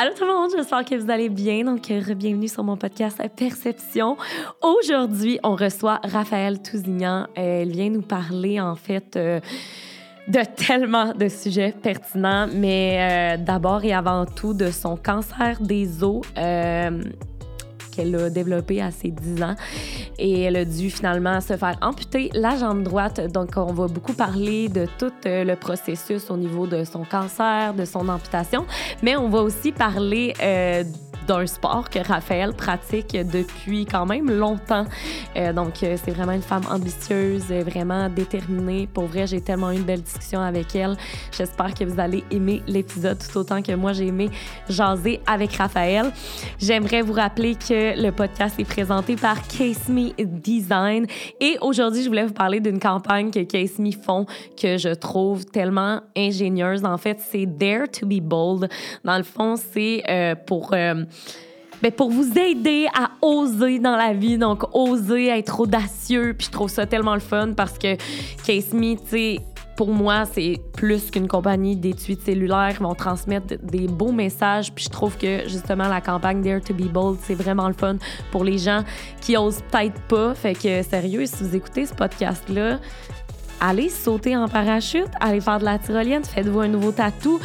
Allô tout le monde, j'espère que vous allez bien. Donc, euh, bienvenue sur mon podcast Perception. Aujourd'hui, on reçoit Raphaël Tousignan. Euh, elle vient nous parler, en fait, euh, de tellement de sujets pertinents, mais d'abord et avant tout de son cancer des os qu'elle a développé à ses 10 ans. Et elle a dû finalement se faire amputer la jambe droite. Donc, on va beaucoup parler de tout euh, le processus au niveau de son cancer, de son amputation, mais on va aussi parler euh, d'un sport que Raphaël pratique depuis quand même longtemps. Euh, donc, c'est vraiment une femme ambitieuse, vraiment déterminée. Pour vrai, j'ai tellement eu une belle discussion avec elle. J'espère que vous allez aimer l'épisode tout autant que moi j'ai aimé jaser avec Raphaël. J'aimerais vous rappeler que le podcast est présenté par Case Me Design et aujourd'hui, je voulais vous parler d'une campagne que Case Me font que je trouve tellement ingénieuse. En fait, c'est Dare to be Bold. Dans le fond, c'est euh, pour ben, pour vous aider à oser dans la vie, donc oser être audacieux. Puis je trouve ça tellement le fun parce que Case Me, tu sais, pour moi, c'est plus qu'une compagnie d'études cellulaires qui vont transmettre des beaux messages. Puis je trouve que justement la campagne Dare to be Bold, c'est vraiment le fun pour les gens qui osent peut-être pas. Fait que sérieux, si vous écoutez ce podcast-là, allez sauter en parachute, allez faire de la tyrolienne, faites-vous un nouveau tatou,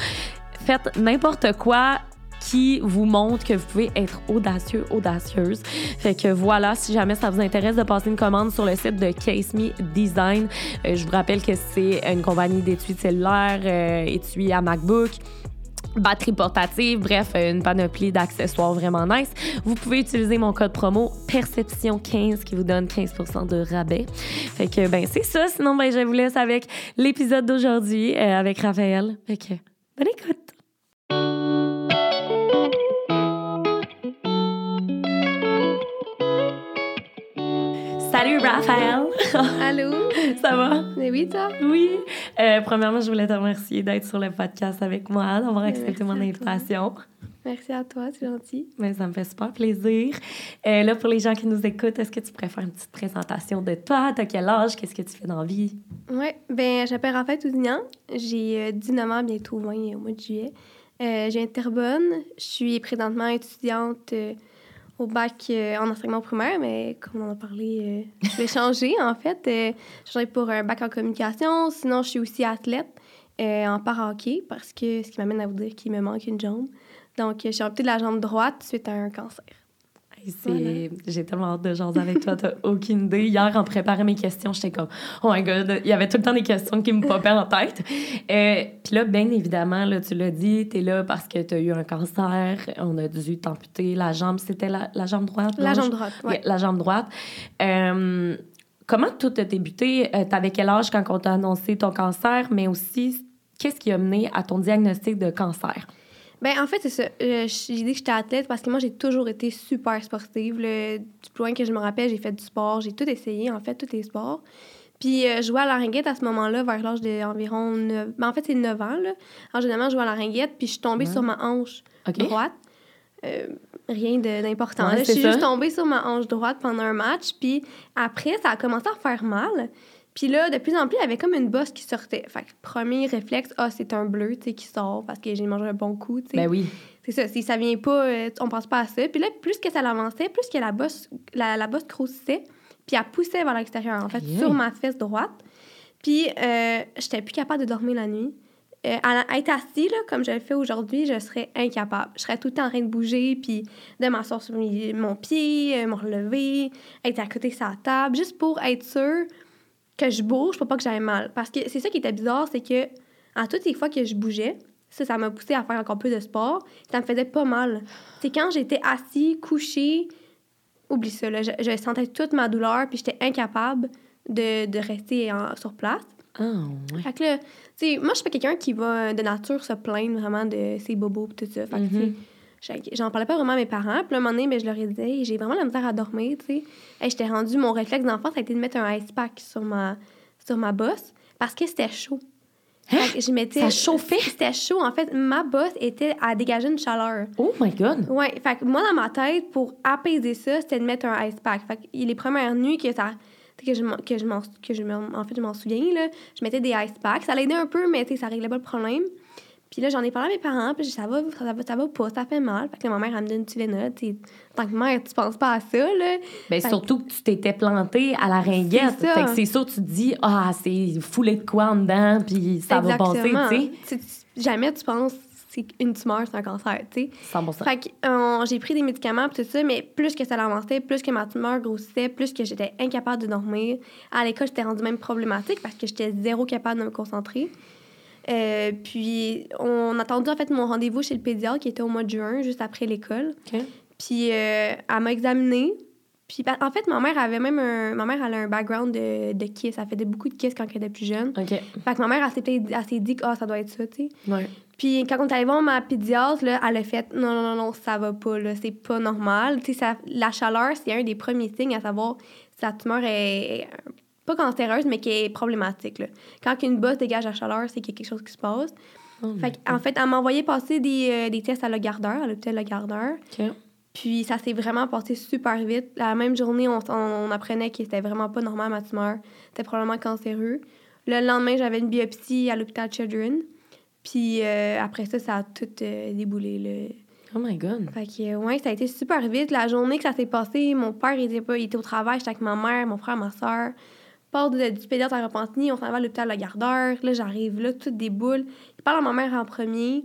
faites n'importe quoi qui vous montre que vous pouvez être audacieux, audacieuse. Fait que voilà, si jamais ça vous intéresse de passer une commande sur le site de Case Me Design, euh, je vous rappelle que c'est une compagnie d'étuis cellulaires, euh, étuis à MacBook batterie portative, bref, une panoplie d'accessoires vraiment nice. Vous pouvez utiliser mon code promo Perception15 qui vous donne 15% de rabais. Fait que ben c'est ça, sinon ben je vous laisse avec l'épisode d'aujourd'hui euh, avec Raphaël. Fait que bonne écoute. Salut Raphaël! Allô? Ça va? Mais oui, toi? Oui. Euh, premièrement, je voulais te remercier d'être sur le podcast avec moi, d'avoir accepté mon invitation. Merci à toi, c'est gentil. Mais ça me fait super plaisir. Euh, là, pour les gens qui nous écoutent, est-ce que tu pourrais faire une petite présentation de toi? T'as quel âge? Qu'est-ce que tu fais dans la vie? Oui, ben j'appelle Raphaël Tousignan. J'ai 19 ans, bientôt 20 au mois de juillet. Euh, j'ai Interbonne. Je suis présentement étudiante au bac euh, en enseignement primaire, mais comme on en a parlé, euh, je vais changer en fait. Euh, je change pour un bac en communication. Sinon, je suis aussi athlète en para-hockey parce que ce qui m'amène à vous dire qu'il me manque une jambe. Donc, je suis amputée de la jambe droite suite à un cancer. J'ai tellement hâte de jaser avec toi, t'as aucune idée. Hier, en préparant mes questions, j'étais comme, oh my god, il y avait tout le temps des questions qui me popaient en tête. Euh, Puis là, bien évidemment, là, tu l'as dit, t'es là parce que t'as eu un cancer, on a dû t'amputer la jambe. C'était la, la, jambe droite? La jambe droite, oui. La jambe droite. Euh, comment tout a débuté? Euh, t'avais quel âge quand on t'a annoncé ton cancer, mais aussi, qu'est-ce qui a mené à ton diagnostic de cancer? Ben en fait, c'est ça. Euh, j'ai dit que j'étais athlète parce que moi, j'ai toujours été super sportive. Le, du plus loin que je me rappelle, j'ai fait du sport. J'ai tout essayé, en fait, tous les sports. Puis euh, je jouais à la ringuette à ce moment-là, vers l'âge d'environ 9... Ben, en fait, c'est 9 ans, là. En général, je jouais à la ringuette, puis je suis tombée sur ma hanche droite. Euh, rien d'important. je suis juste tombée sur ma hanche droite pendant un match, puis après, ça a commencé à faire mal. Puis là, de plus en plus, il y avait comme une bosse qui sortait. Fait que premier réflexe, ah, c'est un bleu, tu sais, qui sort parce que j'ai mangé un bon coup, tu sais. Ben oui. C'est ça. Si ça vient pas, euh, on pense pas à ça. Puis là, plus que ça l'avançait, plus que la bosse, la, la bosse grossissait, puis elle poussait vers l'extérieur, en fait, sur ma fesse droite. Puis euh, j'étais plus capable de dormir la nuit. Euh, à être assis, là, comme je le fais aujourd'hui, je serais incapable. Je serais tout le temps en train de bouger, puis de m'asseoir sur mon pied, euh, me relever, être à côté de sa table, juste pour être sûre que je bouge pour pas que j'aille mal. Parce que c'est ça qui était bizarre, c'est que à toutes les fois que je bougeais, ça, ça m'a poussé à faire encore plus de sport, ça me faisait pas mal. C'est quand j'étais assis, couché, oublie ça, là, je, sentais toute ma douleur, puis j'étais incapable de, de rester sur place. Ah, ouais. Fait que là, tu sais, moi, je suis pas quelqu'un qui va de nature se plaindre vraiment de ses bobos et tout ça. Fait que, mm-hmm. J'en parlais pas vraiment à mes parents. Puis un moment donné, ben, je leur ai dit, j'ai vraiment la misère à dormir, tu sais. Et j'étais rendue, mon réflexe d'enfant, ça a été de mettre un ice pack sur ma, sur ma bosse parce que c'était chaud. Hein? Je mettais, ça chauffait? C'était chaud. En fait, ma bosse était à dégager une chaleur. Oh my God! Oui. Fait que moi, dans ma tête, pour apaiser ça, c'était de mettre un ice pack. Fait que les premières nuits que ça que je, que je, que je en fait, je m'en souviens, là, je mettais des ice packs. Ça l'aidait un peu, mais ça réglait pas le problème. Puis là, j'en ai parlé à mes parents, puis ça va, ça va, ça va pas, ça fait mal. Fait que là, ma mère, elle me donne une Tylenol. En tant que mère, tu penses pas à ça, là. Fait surtout que tu t'étais plantée à la ringuette. Fait que c'est sûr, tu te dis, ah, c'est foulé de quoi en dedans, puis ça va passer, tu sais. Jamais tu penses c'est une tumeur, c'est un cancer, tu sais. 100 Fait que euh, j'ai pris des médicaments tout ça, mais plus que ça l'avançait, plus que ma tumeur grossissait, plus que j'étais incapable de dormir. À l'école, j'étais rendue même problématique parce que j'étais zéro capable de me concentrer. Euh, puis on a attendu en fait mon rendez-vous chez le pédiatre qui était au mois de juin, juste après l'école. Puis euh, elle m'a examinée. Puis en fait, ma mère avait même un, ma mère elle a un background de, de kiss. Elle faisait beaucoup de kiss quand elle était plus jeune. Fait que ma mère, elle s'est dit que ah, ça doit être ça, tu sais. Ouais. Puis quand on est allé voir ma pédiatre, là, elle a fait non, non, non, ça va pas, là, c'est pas normal. Tu sais, la chaleur, c'est un des premiers signes à savoir si la tumeur est, est, pas cancéreuse, mais qui est problématique. Là. Quand une bosse dégage la chaleur, c'est qu'il y a quelque chose qui se passe. Oh, Fait en fait, elle m'a envoyé passer des, euh, des tests à le gardeur, à l'hôpital Le Gardeur. Puis ça s'est vraiment passé super vite. La même journée, on, on, on apprenait que c'était vraiment pas normal ma tumeur. C'était probablement cancéreux. Le lendemain, j'avais une biopsie à l'hôpital Children. Puis euh, après ça, ça a tout euh, déboulé. Là. Oh my God. Fait que, ouais, ça a été super vite. La journée que ça s'est passé, mon père il était, pas, il était au travail, j'étais avec ma mère, mon frère, ma soeur. Part de- du pédiatre à Repentigny, on s'en va à l'hôpital Le Gardeur. Là, j'arrive là, tout déboule. Il parle à ma mère en premier.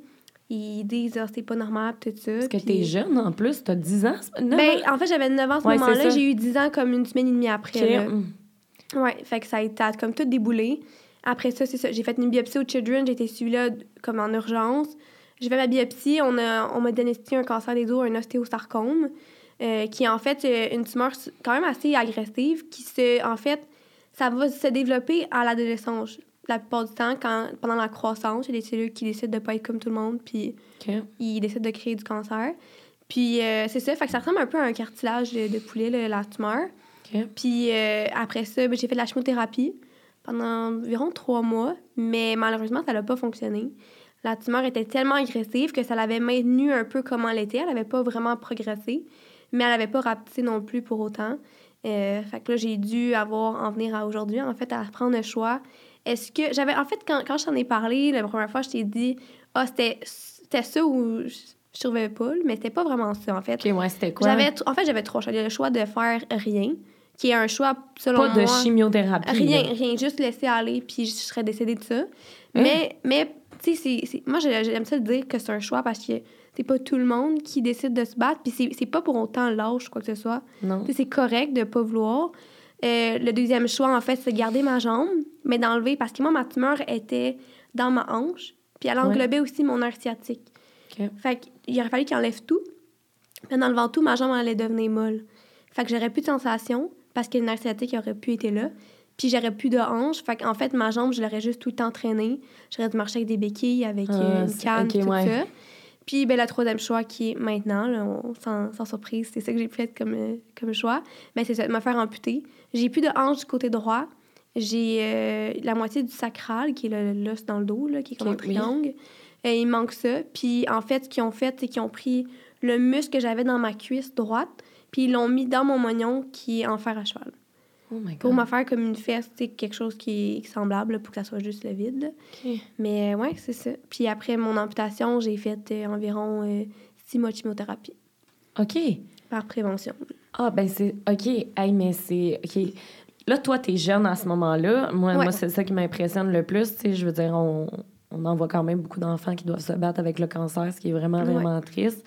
Ils disent, ah, c'est pas normal, tout ça. Parce que Puis- t'es jeune en plus, t'as 10 ans. ben, en fait, j'avais 9 ans à ce Ouais, moment-là. J'ai eu 10 ans comme une semaine et demie après. OK. là. Mm. Ouais, fait que ça a été comme tout déboulé. Après ça, c'est ça. J'ai fait une biopsie au Children. J'ai été suivie là comme en urgence. J'ai fait ma biopsie. On a- on m'a diagnostiqué un cancer des os, un ostéosarcome, euh, qui est en fait euh, une tumeur quand même assez agressive, qui se, en fait, ça va se développer à l'adolescence. La plupart du temps, quand, pendant la croissance, il y a des cellules qui décident de pas être comme tout le monde, puis ils décident de créer du cancer. Puis euh, c'est ça, fait que ça ressemble un peu à un cartilage de, de poulet, là, la tumeur. Puis euh, après ça, ben, j'ai fait de la chimiothérapie pendant environ trois mois, mais malheureusement, ça n'a pas fonctionné. La tumeur était tellement agressive que ça l'avait maintenue un peu comme elle était. Elle n'avait pas vraiment progressé, mais elle n'avait pas rapetissé non plus pour autant. Euh, fait que là, j'ai dû avoir en venir à aujourd'hui, en fait, à prendre le choix. Est-ce que j'avais en fait quand, quand je t'en ai parlé la première fois, je t'ai dit ah c'était c'était ça ou je, survivais pas, mais c'était pas vraiment ça en fait. OK, ouais, c'était quoi? J'avais en fait j'avais trois choix. J'avais le choix de faire rien, qui est un choix selon Pas de moi. chimiothérapie. Rien, là. rien, juste laisser aller, puis je serais décédée de ça. Hein? Mais, mais tu sais, moi, j'ai- j'aime ça dire que c'est un choix parce que c'est pas tout le monde qui décide de se battre, puis c'est- pas pour autant l'âge, quoi que ce soit. Non. C'est correct de pas vouloir. Euh, le deuxième choix, en fait, c'est garder ma jambe, mais d'enlever, parce que moi, ma tumeur était dans ma hanche, puis elle Ouais. englobait aussi mon nerf sciatique. OK. Fait qu'il aurait fallu qu'il enlève tout. Puis en enlevant tout, ma jambe allait devenir molle. Fait que j'aurais plus de sensation parce que le nerf sciatique aurait pu être là. Puis j'aurais plus de hanche. Fait qu'en fait, ma jambe, je l'aurais juste tout le temps traînée. J'aurais dû marcher avec des béquilles, avec Ah, euh, une canne, tout ouais. ça. Puis ben, le troisième choix qui est maintenant, là, on- sans, sans surprise, c'est ça que j'ai fait comme, euh, comme choix. Mais c'est ça, de me faire amputer. J'ai plus de hanche du côté droit. J'ai euh, la moitié du sacral, qui est le- l'os dans le dos, là, qui est comme Ok, un oui. Euh, il manque ça. Puis en fait, ce qu'ils ont fait, c'est qu'ils ont pris le muscle que j'avais dans ma cuisse droite, puis ils l'ont mis dans mon moignon qui est en fer à cheval. Oh. Pour me faire comme une fesse, quelque chose qui est semblable là, pour que ça soit juste le vide. Mais euh, ouais, c'est ça. Puis après mon amputation, j'ai fait euh, environ euh, six mois de chimiothérapie OK. par prévention. Ah, ben c'est. OK. Hey, mais c'est. OK. Là, toi, t'es jeune à ce moment-là. Moi, Ouais. moi c'est ça qui m'impressionne le plus. Tu sais, je veux dire, on, on en voit quand même beaucoup d'enfants qui doivent se battre avec le cancer, ce qui est vraiment, Ouais. vraiment triste.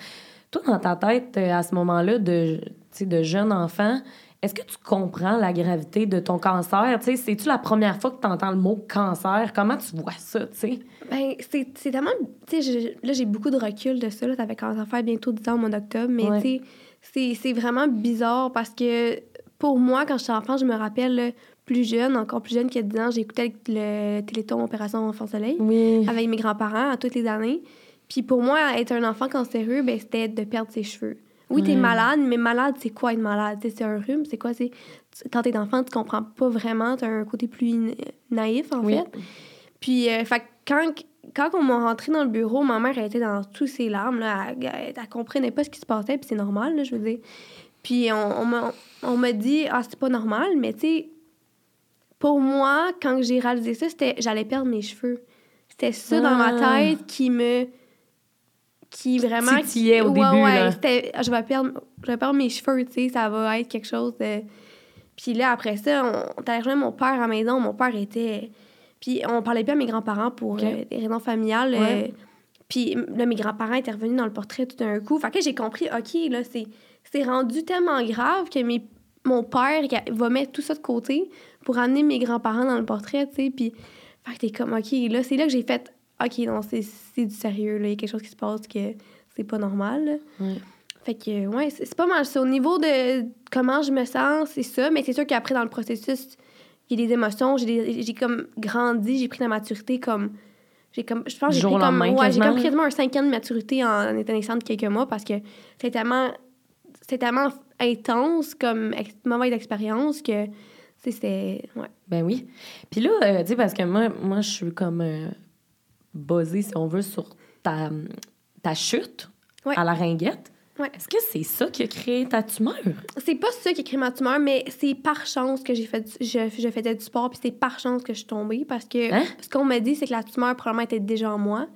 Toi, dans ta tête, à ce moment-là, de, de jeune enfant, est-ce que tu comprends la gravité de ton cancer? C'est-tu la première fois que tu entends le mot cancer? Comment tu vois ça, tu sais? Ben, c'est tellement. Là, j'ai beaucoup de recul de ça. Là, ça fait bientôt 10 ans au mois d'octobre. Mais Ouais. c'est- c'est vraiment bizarre parce que pour moi, quand j'étais enfant, je me rappelle là, plus jeune, encore plus jeune que 10 ans, j'écoutais le Téléthon Opération Enfant Soleil Oui. avec mes grands-parents à toutes les années. Puis pour moi, être un enfant cancéreux, ben, c'était de perdre ses cheveux. Oui, t'es malade, mais malade, c'est quoi être malade? C'est un rhume, c'est quoi? C'est... Quand t'es enfant, tu comprends pas vraiment, t'as un côté plus na- naïf, en Oui. fait. Puis, euh, fait quand, quand on m'a rentré dans le bureau, ma mère elle était dans tous ses larmes. Là, elle, elle, elle comprenait pas ce qui se passait, puis c'est normal, là, je veux dire. Puis on, on m'a- on m'a dit, ah, c'est pas normal, mais tu sais, pour moi, quand j'ai réalisé ça, c'était j'allais perdre mes cheveux. c'était ça dans ma Ah. tête qui me. Qui vraiment. au ouais, début, Ouais, là. c'était. Je vais perdre, je vais perdre mes cheveux, tu sais, ça va être quelque chose de. Puis là, après ça, on, on rejoindre mon père à la maison. Mon père était. Puis on parlait plus à mes grands-parents pour euh, des raisons familiales. Ouais. euh, puis là, mes grands-parents étaient revenus dans le portrait tout d'un coup. Fait que j'ai compris, OK, là, c'est, c'est rendu tellement grave que mes, mon père va mettre tout ça de côté pour amener mes grands-parents dans le portrait, tu sais. Puis, fait que t'es comme, OK, là, c'est là que j'ai fait, OK, non, c'est, c'est du sérieux, là. Il y a quelque chose qui se passe que c'est pas normal. Ouais. Fait que, ouais, c'est, c'est pas mal ça. Au niveau de comment je me sens, c'est ça. Mais c'est sûr qu'après, dans le processus, il y a des émotions. J'ai, comme grandi, j'ai pris la maturité comme. J'ai comme, je pense que j'ai pris comme, ouais, j'ai comme quasiment un 5 ans de maturité en, en étant de quelques mois parce que c'était tellement, c'était tellement intense comme ex- mauvaise expérience que, c'était, ouais. Ben oui. Puis là, euh, tu sais, parce que moi, moi je suis comme euh, buzzée, si on veut, sur ta, ta chute Ouais. à la ringuette. Ouais. Est-ce que c'est ça qui a créé ta tumeur? C'est pas ça qui crée ma tumeur, mais c'est par chance que j'ai fait, du- je, je faisais du sport, puis c'est par chance que je suis tombée parce que Hein? ce qu'on m'a dit, c'est que la tumeur probablement était déjà en moi.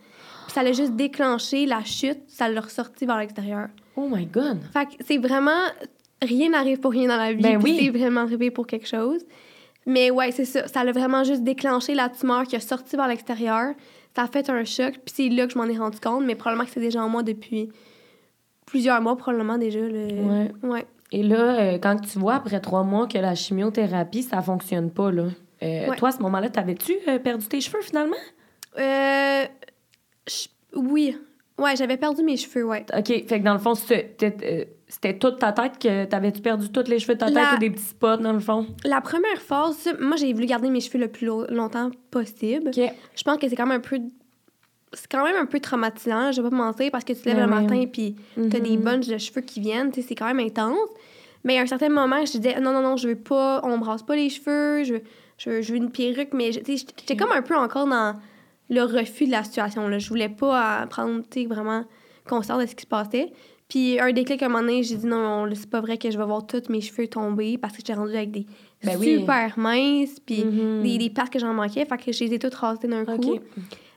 Puis ça l'a juste déclenché la chute, ça l'a ressorti vers l'extérieur. Oh my God! Fait que c'est vraiment. Rien n'arrive pour rien dans la vie. Ben oui. C'est vraiment arrivé pour quelque chose. Mais ouais, c'est ça. Ça l'a vraiment juste déclenché la tumeur qui a sorti vers l'extérieur. Ça a fait un choc, puis c'est là que je m'en ai rendu compte, mais probablement que c'est déjà en moi depuis plusieurs mois, probablement déjà. Le... Ouais. Ouais. Et là, euh, quand tu vois après trois mois que la chimiothérapie, ça fonctionne pas, là, euh, Ouais. toi, à ce moment-là, t'avais-tu euh, perdu tes cheveux finalement? Euh, je- Oui. Ouais, j'avais perdu mes cheveux, ouais. OK. Fait que dans le fond, c'était euh, toute ta tête que t'avais-tu perdu tous les cheveux de ta tête La- ou des petits spots dans le fond? La première phase, moi, j'ai voulu garder mes cheveux le plus lo- longtemps possible. OK. Je pense que c'est quand même un peu. C'est quand même un peu traumatisant, je vais pas mentir, parce que tu te lèves Ben le matin puis t'as des Mhm. bunches de cheveux qui viennent, tu sais, c'est quand même intense. Mais à un certain moment, je disais, non, non, non, je veux pas, on me brasse pas les cheveux, je veux, je veux, je veux une perruque, mais tu sais, j'étais comme un peu encore dans le refus de la situation. Là. Je voulais pas euh, prendre, vraiment conscience de ce qui se passait. Puis un déclic à un moment donné, j'ai dit, non, c'est pas vrai que je vais voir tous mes cheveux tomber parce que j'étais rendue avec des Ben oui. super minces, puis Mhm. des, des parts que j'en manquais. Fait que je les ai toutes rasées d'un coup.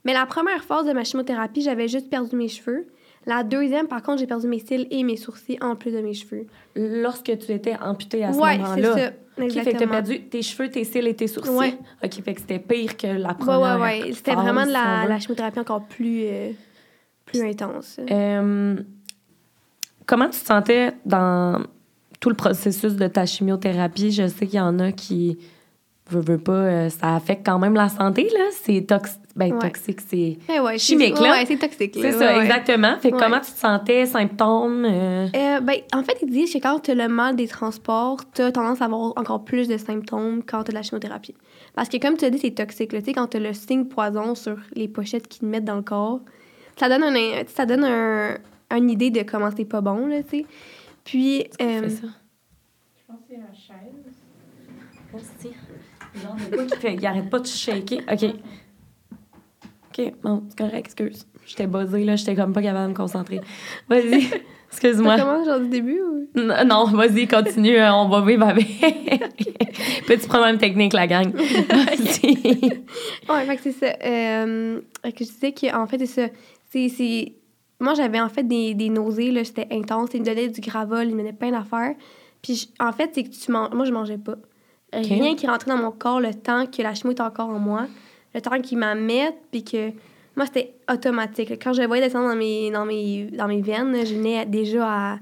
Mais la première phase de ma chimiothérapie, j'avais juste perdu mes cheveux. La deuxième, par contre, j'ai perdu mes cils et mes sourcils en plus de mes cheveux. Lorsque tu étais amputée à ce ouais, c'est moment-là. ça. OK, fait que t'as Exactement. perdu tes cheveux, tes cils et tes sourcils. Ouais. OK, fait que c'était pire que la Ouais, première. ouais, ouais. C'était phase, vraiment de la chimiothérapie encore plus, euh, plus intense. Euh, comment tu te sentais dans tout le processus de ta chimiothérapie? Je sais qu'il y en a qui veux, veux pas, euh, ça affecte quand même la santé, là. C'est tox ben, Ouais. toxique, c'est Eh ouais, chimique, là. Ouais, c'est toxique. là. c'est ça, exactement. Fait que Ouais. comment tu te sentais, symptômes? euh, Euh, ben, en fait, ils disent que quand tu as le mal des transports, tu as tendance à avoir encore plus de symptômes quand tu as de la chimiothérapie. Parce que, comme tu as dit, c'est toxique. là. Tu sais, quand tu as le signe poison sur les pochettes qu'ils te mettent dans le corps, ça donne, un, ça donne un, une idée de comment c'est pas bon, là, tu sais. Puis, euh? Je pense que c'est la chaise. Merci. Genre de quoi qui fait, il arrête pas de shaker. OK. OK, bon, c'est correct, excuse. J'étais buzzée, là, j'étais comme pas capable de me concentrer. Vas-y, excuse-moi. commence genre du début ou... Non, vas-y, continue, euh, on va vivre avec. Petit problème technique, la gang. Vas-y. Ouais, fait que c'est ça. Euh, que je disais qu'en fait, c'est ça. C'est. Moi, j'avais en fait des, des nausées, là, c'était intense. Ils me donnaient du gravol, ils me donnaient plein d'affaires. Puis en fait, c'est que tu manges. Moi, je mangeais pas. Rien qui rentrait dans mon corps le temps que la chimio était encore en moi, le temps qu'ils m'en mettent, puis que. Moi, c'était automatique. Quand je le voyais descendre dans mes, dans mes, dans mes veines, je venais déjà à.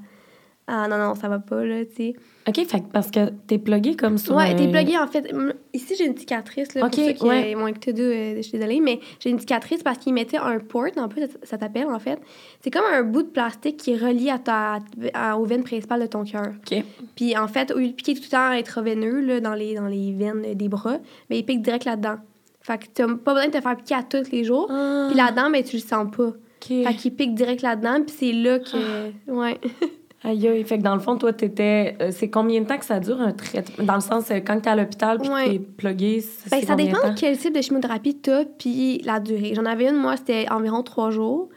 Ah non, non, ça va pas, là, tu sais. OK, fait parce que t'es plugué comme ça. Ouais, t'es plugué en fait. Ici, j'ai une cicatrice. Là, Ok, pour ceux qui ouais. euh, m'ont écouté d'où, euh, je suis désolée, mais j'ai une cicatrice parce qu'ils mettaient un port, un peu, ça, t'appelle en fait. C'est comme un bout de plastique qui est relié à ta, à- aux veines principales de ton cœur. OK. Puis en fait, au lieu de piquer tout le temps intraveineux là, dans, les, dans les veines euh, des bras, mais il pique direct là-dedans. Fait que t'as pas besoin de te faire piquer à tous les jours. Ah, Puis là-dedans, ben, tu le sens pas. OK. Fait qu'il pique direct là-dedans, puis c'est là que. Ouais. Aïe, aïe. Fait que dans le fond, toi, t'étais. euh, c'est combien de temps que ça dure un traitement? Dans le sens, euh, quand t'es à l'hôpital puis Ouais. t'es plugué, c'est Ben, ça dépend de quel type de chimiothérapie tu as, puis la durée. J'en avais une, moi, c'était environ trois jours.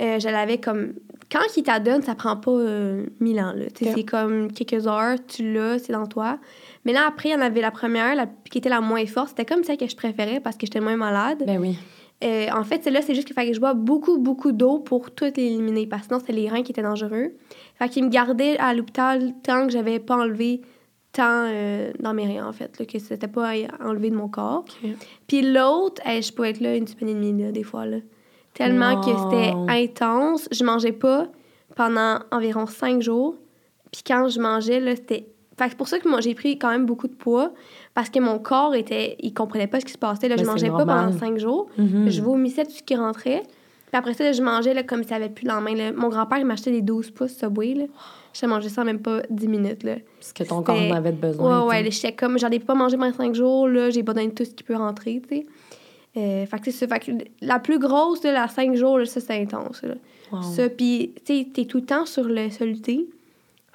Euh, je l'avais comme. Quand il t'adonne, ça prend pas euh, mille ans. Là. Tu sais, Ok. C'est comme quelques heures, tu l'as, c'est dans toi. Mais là, après, il y en avait la première, la, qui était la moins forte. C'était comme celle que je préférais parce que j'étais moins malade. Ben oui. Euh, en fait, celle-là, c'est juste qu'il fallait que je bois beaucoup, beaucoup d'eau pour tout éliminer, parce que sinon, c'était les reins qui étaient dangereux. Fait qu'il me gardait à l'hôpital tant que j'avais pas enlevé tant euh, dans mes reins, en fait, là, que c'était pas enlevé de mon corps. Puis l'autre, hey, je pouvais être là une semaine et demie, là, des fois, là. Tellement que c'était intense. Je mangeais pas pendant environ cinq jours. Puis quand je mangeais, là, c'était... Fait que c'est pour ça que moi, j'ai pris quand même beaucoup de poids, parce que mon corps était... Il comprenait pas ce qui se passait, là. Ben, je c'est mangeais pas pendant cinq jours. Mhm. Je vomissais tout ce qui rentrait. Puis après ça, je mangeais là, comme si ça avait plus le lendemain. là. Mon grand-père, il m'achetait des 12 pouces Subway. Là. Je mangeais ça en même pas 10 minutes. Là. Parce que ton corps en avait besoin. Ouais, ouais. J'étais comme, j'en ai pas mangé pendant 5 jours. Là, j'ai pas donné tout ce qui peut rentrer, tu sais. Euh, fait que c'est ça. Fait que la plus grosse, là, la 5 jours, là, ça, c'est intense. Là. sais. Wow. Ça, puis, tu sais, t'es tout le temps sur le soluté.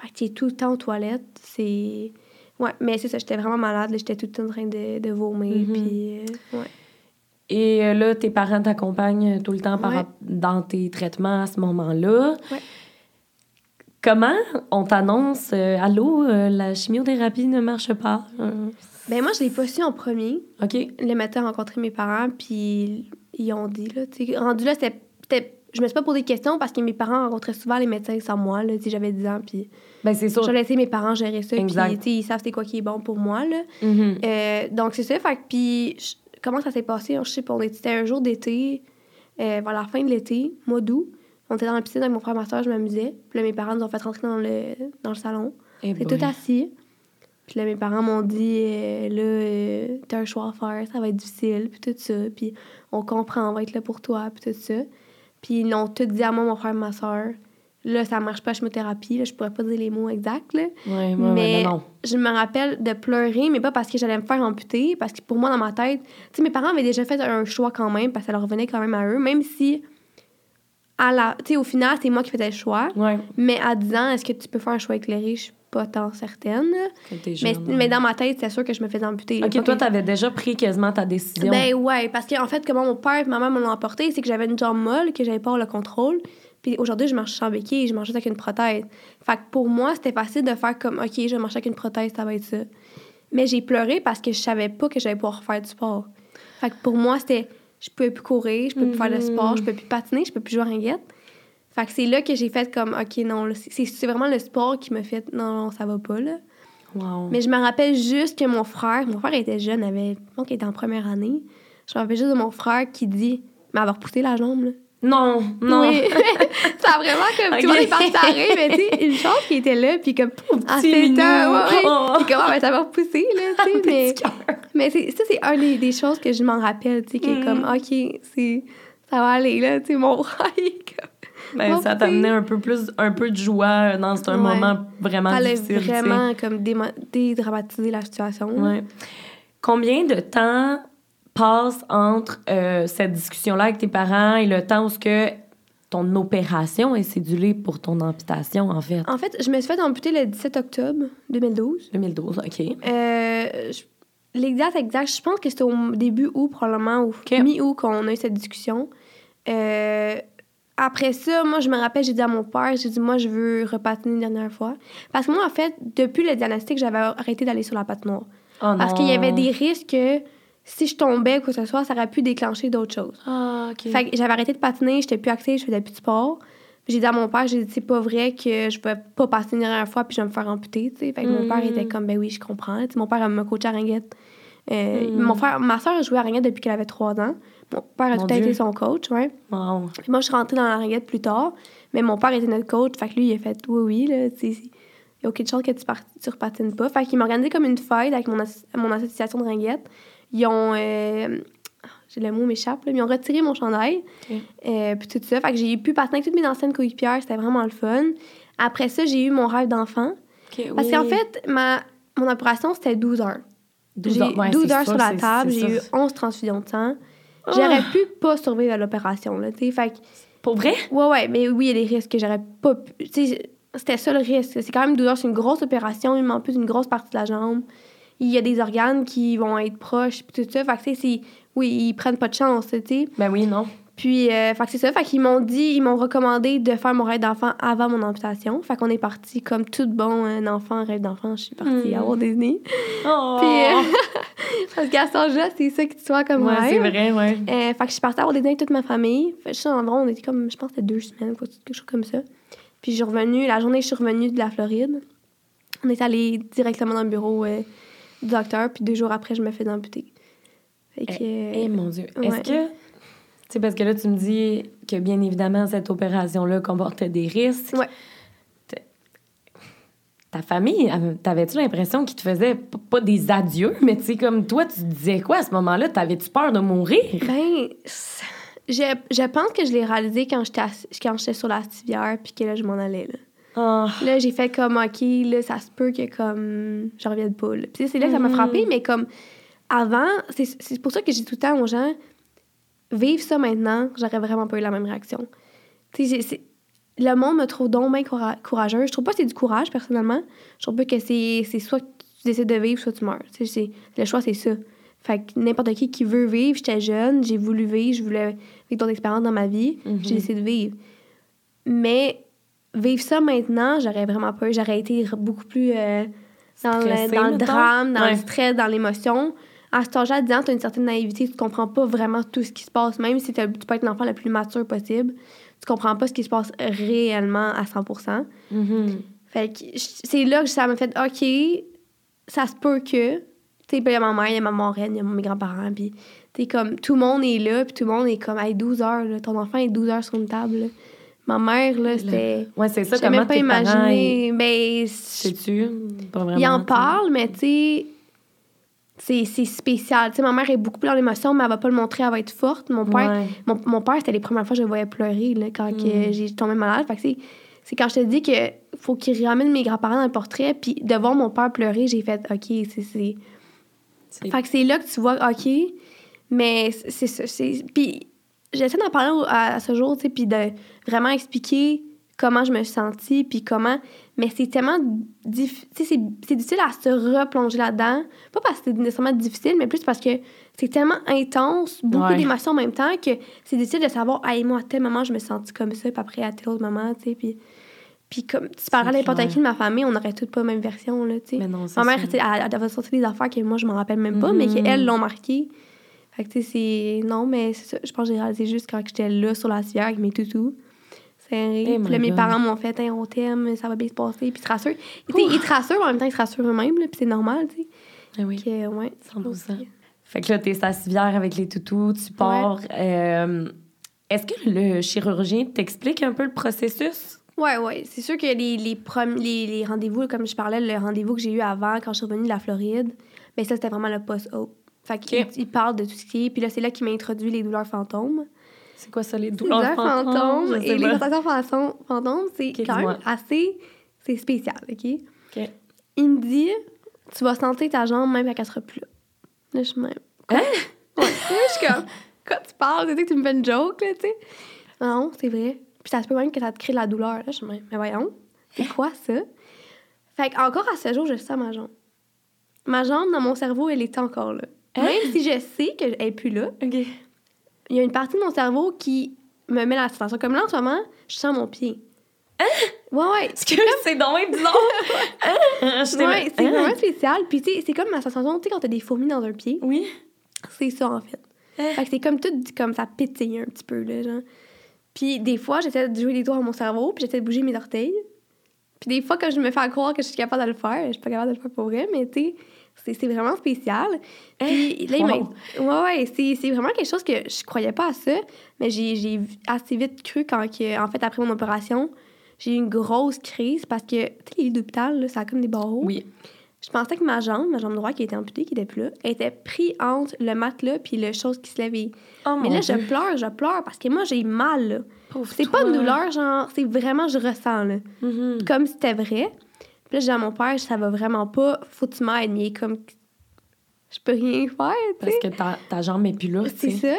Fait que t'es tout le temps aux toilettes. C'est... Ouais, mais c'est ça, j'étais vraiment malade. J'étais tout le temps en train de, de vomir. Mhm. Puis, euh, ouais. Et euh, là, tes parents t'accompagnent tout le temps par Ouais. rap- dans tes traitements à ce moment-là. Ouais. Comment on t'annonce euh, Allô, euh, la chimiothérapie ne marche pas? Euh, Ben, moi, je l'ai pas su en premier. OK. le matin rencontrer mes parents, puis ils ont dit, là, tu rendu là, c'était, je me suis pas posé de questions parce que mes parents rencontraient souvent les médecins sans moi, là, j'avais 10 ans, puis Ben, c'est sûr. je laissais mes parents gérer ça, puis, ils savent c'est quoi qui est bon pour moi, là. Mhm. Euh, donc, c'est ça, fait puis, comment ça s'est passé? Je sais pas, on était, c'était un jour d'été, euh, vers la fin de l'été, mois d'août, on était dans la piscine avec mon frère et ma soeur, je m'amusais, puis là, mes parents nous ont fait rentrer dans le, dans le salon, Eh c'est tout assis. Puis là, mes parents m'ont dit, euh, là, euh, t'as un choix à faire, ça va être difficile, puis tout ça. Puis on comprend, on va être là pour toi, puis tout ça. Puis ils l'ont tout dit à moi, mon frère et ma soeur. Là, ça marche pas, la chimiothérapie, là, je pourrais pas dire les mots exacts, là. Ouais, ouais, ouais, Mais- non, non. Je me rappelle de pleurer, mais pas parce que j'allais me faire amputer, parce que pour moi, dans ma tête, tu sais, mes parents avaient déjà fait un choix quand même, parce que ça leur revenait quand même à eux, même si, à la, tu sais, au final, c'est moi qui faisais le choix. Mais à 10 ans, est-ce que tu peux faire un choix éclairé? Je suis pas tant certaine. Mais, dans ma tête, c'est sûr que je me faisais amputer. OK, toi, t'avais déjà pris quasiment ta décision. Ben ouais, parce qu'en fait, comment mon père et ma mère me l'ont emporté, c'est que j'avais une jambe molle, que j'avais pas le contrôle. Puis aujourd'hui, je marche sans béquille, je marche juste avec une prothèse. Fait que pour moi, c'était facile de faire comme, OK, je vais marcher avec une prothèse, ça va être ça. Mais j'ai pleuré parce que je savais pas que j'allais pouvoir faire du sport. Fait que pour moi, c'était, je pouvais plus courir, je peux plus faire de sport, je peux plus patiner, je peux plus jouer à ringuette. Fait que c'est là que j'ai fait comme, OK, non, c'est vraiment le sport qui m'a fait, non, non, ça va pas, là. Wow. Mais je me rappelle juste que mon frère, mon frère était jeune, avait, je pense qu'il était en première année. Je me rappelle juste de mon frère qui dit, mais elle va repousser la jambe, là. Non, non. Oui. ça a vraiment comme, tu vois, Ok. il parti arrêt, mais tu sais, une chance qui était là, puis comme, en petit fait, minou. ouais. Oh. Puis comment, ben, ça va repousser, là, tu sais, mais, mais c'est, ça, c'est un des, des choses que je m'en rappelle, tu sais, qui est Mm. comme, OK, c'est, ça va aller, là, tu sais, mon frère, il est comme, Ben, Oh, ça t'a amené un peu plus, un peu de joie dans un Ouais. moment vraiment difficile. tu sais. vraiment, comme, déma- dédramatiser la situation. Ouais. Combien de temps passe entre euh, cette discussion-là avec tes parents et le temps où ce que ton opération est cédulée pour ton amputation, en fait? En fait, je me suis fait amputer le 17 octobre 2012. 2012, OK. Euh, je- les dates exactes, je pense que c'était au début août, probablement, ou mi-août, qu'on a eu cette discussion. Euh, après ça, moi, je me rappelle, j'ai dit à mon père, j'ai dit, moi, je veux repatiner une dernière fois. Parce que moi, en fait, depuis le diagnostic, j'avais arrêté d'aller sur la patinoire. Oh Parce qu'il y avait des risques que si je tombais ou quoi que ce soit, ça aurait pu déclencher d'autres choses. Ah, OK. Fait que j'avais arrêté de patiner, j'étais plus active, je faisais plus de sport. J'ai dit à mon père, j'ai dit, c'est pas vrai que je vais pas passer une dernière fois puis je vais me faire amputer, tu sais. Fait que mon père était comme, ben oui, je comprends. Mon père, m'a coaché à ringuette. Euh, Mhm. Mon frère, ma soeur a joué à ringuette depuis qu'elle avait trois ans. Mon père a Mon tout à été son coach, ouais. Wow. Puis moi, je suis rentrée dans la ringuette plus tard, mais mon père était notre coach. Fait que lui, il a fait, oui, oui, là, tu sais, il y a aucune chance que tu, repatines pas. Fait qu'il m'a organisé comme une fête avec mon, as- mon association de ringuette. Ils ont. euh, j'ai le mot m'échappe, là, mais ils ont retiré mon chandail. Ok. Euh, puis tout ça. Fait que j'ai pu patiner avec toutes mes anciennes coéquipières. C'était vraiment le fun. Après ça, j'ai eu mon rêve d'enfant. Parce oui. qu'en fait, ma, mon opération, c'était 12 heures. 12 J'ai heures, ouais, 12 c'est heures ça, sur la table. J'ai eu ça. 11 transfusions de sang. Ah! J'aurais pu pas survivre à l'opération, là, tu sais. Fait que Pour vrai? Ouais, ouais, mais oui, il y a des risques que j'aurais pas pu. Tu sais, c'était ça le risque. C'est quand même 12 heures, c'est une grosse opération, il m'ampute une grosse partie de la jambe. Il y a des organes qui vont être proches, puis tout ça. Fait que, tu sais, c'est- oui, ils prennent pas de chance, tu sais. Ben oui, non. Puis, euh, fait que c'est ça. Fait qu'ils m'ont dit, ils m'ont recommandé de faire mon rêve d'enfant avant mon amputation. Fait qu'on est parti comme tout bon un enfant, rêve d'enfant. Je suis partie Mm. à Walt Disney. Oh! Puis, euh, parce qu'à cet âge-là, c'est ça que tu vois comme ouais, c'est vrai, ouais. Euh, fait que je suis partie à Walt Disney avec toute ma famille. Fait que ça, en vrai, on était comme, je pense c'était deux semaines, quoi, quelque chose comme ça. Puis, je suis revenue, la journée, je suis revenue de la Floride. On est allé directement dans le bureau euh, du docteur. Puis, deux jours après, je me fais amputer. Fait que. Eh mon Dieu. ouais. Est-ce que. Tu sais, parce que là, tu me dis que bien évidemment, cette opération-là comportait des risques. Ouais. Ta famille, t'avais-tu l'impression qu'ils te faisaient pas des adieux, mais tu sais, comme toi, tu disais quoi à ce moment-là? T'avais-tu peur de mourir? Ben, je, je pense que je l'ai réalisé quand j'étais sur la civière puis que là, je m'en allais. Là, Ah, là j'ai fait comme, OK, là, ça se peut que comme, je revienne pas. Là. Puis c'est là que ça m'a Mhm. frappé, mais comme, avant, c'est pour ça que j'ai tout le temps aux gens, vivre ça maintenant, j'aurais vraiment pas eu la même réaction. Tu sais, le monde me trouve donc bien coura- courageuse. Je trouve pas que c'est du courage, personnellement. Je trouve pas que c'est soit que tu décides de vivre, soit tu meurs. Tu sais, le choix, c'est ça. Fait que n'importe qui qui veut vivre, j'étais jeune, j'ai voulu vivre, je voulais vivre d'autres expériences dans ma vie, j'ai décidé de vivre. Mais vivre ça maintenant, j'aurais vraiment pas eu. J'aurais été beaucoup plus euh, dans, Stressée, le, dans le drame, dans Ouais. le stress, dans l'émotion. À cet âge-là, disant, tu as une certaine naïveté, tu comprends pas vraiment tout ce qui se passe, même si tu peux être l'enfant le plus mature possible. Tu comprends pas ce qui se passe réellement à 100 mhm. fait que c'est là que ça m'a fait OK, ça se peut que. Tu sais, ben, il y a ma mère, il y a ma marraine, il y a mes grands-parents, puis tu comme tout le monde est là, puis tout le monde est comme, hey, 12 heures, là, ton enfant est 12 heures sur une table. là. Ma mère, là, c'était. Ouais, c'est ça, comment même pas imaginé. Ben, Sais-tu? Pas vraiment. il en parle, mais tu sais, c'est spécial. Tu sais, ma mère est beaucoup plus dans l'émotion, mais elle va pas le montrer, elle va être forte. Mon père, Ouais. mon, mon père, c'était les premières fois que je le voyais pleurer là, quand Mm. j'ai tombé malade. Fait que c'est, c'est quand je te dis que faut qu'il ramène mes grands-parents dans le portrait, puis de voir mon père pleurer, j'ai fait OK, c'est. Fait que c'est là que tu vois OK, mais c'est ça. Puis j'essaie d'en parler à, à ce jour, tu sais, puis de vraiment expliquer comment je me suis sentie, puis comment. Mais c'est tellement. Dif... Tu sais, c'est, c'est difficile à se replonger là-dedans. Pas parce que c'est nécessairement difficile, mais plus parce que c'est tellement intense, beaucoup Ouais. d'émotions en même temps, que c'est difficile de savoir, ah, moi, à tel moment, je me suis sentie comme ça, puis après, à tel autre moment, tu sais. Puis, puis comme, tu parles à n'importe qui de ma famille, on aurait toutes pas la même version, là, tu sais. Ma mère, elle, elle avait sorti des affaires que moi, je m'en rappelle même pas, mais Mhm. qu'elles l'ont marqué. Fait que, tu sais, c'est. Non, mais c'est ça. Je pense que j'ai réalisé juste quand j'étais là sur la civière avec mes toutous. C'est rire. Eh Puis là, mes God. parents m'ont fait, Hey, on t'aime, ça va bien se passer. Puis ils te rassurent. Ils te rassurent, mais en même temps, ils se rassurent eux-mêmes, puis c'est normal, tu sais. Ah oui. Que, ouais. 100%. Fait que là, t'es sa civière avec les toutous, tu pars. Euh, Est-ce que le chirurgien t'explique un peu le processus? Ouais, ouais. C'est sûr que les, les, les, les rendez-vous, comme je parlais, le rendez-vous que j'ai eu avant, quand je suis revenue de la Floride, ben ça, c'était vraiment le post-op. Fait qu'il Ok. il parle de tout ce qui est. Puis là, c'est là qu'il m'a introduit les douleurs fantômes. C'est quoi ça, les Les douleurs fantômes? Et les sensations fantômes, fantômes, c'est quand même assez... C'est spécial, OK? Ok. Il me dit, tu vas sentir ta jambe même quand elle sera plus là. Là, je suis même... Hein? Ouais. Je suis comme, quand tu parles, tu sais, tu me fais une joke, là, tu sais? Non, c'est vrai. Puis ça se peut même que ça te crée de la douleur. Là, je suis même, mais voyons, c'est quoi ça? Fait qu'encore à ce jour, je sens ma jambe. Ma jambe, dans mon cerveau, elle est encore là. Hein? Même si je sais qu'elle est plus là, il y a une partie de mon cerveau qui me met la sensation. Comme là, en ce moment, je sens mon pied. Ouais, ouais. Que c'est donc même bizarre? Hein? J'étais Ouais, c'est hein? vraiment spécial. Puis, tu sais, c'est comme ma sensation, tu sais, quand t'as des fourmis dans un pied, Oui. c'est ça, en fait. Hein? Fait que c'est comme tout, comme ça pétille un petit peu, là, genre. Puis, des fois, j'essaie de jouer les doigts à mon cerveau, puis j'essaie de bouger mes orteils. Puis, des fois, quand je me fais croire que je suis capable de le faire, je suis pas capable de le faire pour vrai, mais tu sais, c'est, vraiment spécial. Puis, là, il. Wow. Ouais, ouais, c'est, vraiment quelque chose que je croyais pas à ça, mais j'ai, assez vite cru quand, que, en fait, après mon opération, j'ai eu une grosse crise parce que, tu sais, les lits d'hôpital, ça a comme des barreaux. Oui. Je pensais que ma jambe, ma jambe droite qui était amputée, qui était plus là, était pris entre le matelas puis le chose qui se lève. et- Oh Mais là, Dieu. je pleure, je pleure parce que moi, j'ai mal, C'est pas une douleur, genre, c'est vraiment, je ressens, là. Mhm. Comme si c'était vrai. Puis là, j'ai à mon père, ça va vraiment pas, faut que tu m'aides. Mais il est comme, je peux rien faire, tu. Parce que ta, ta jambe est plus là, C'est ça.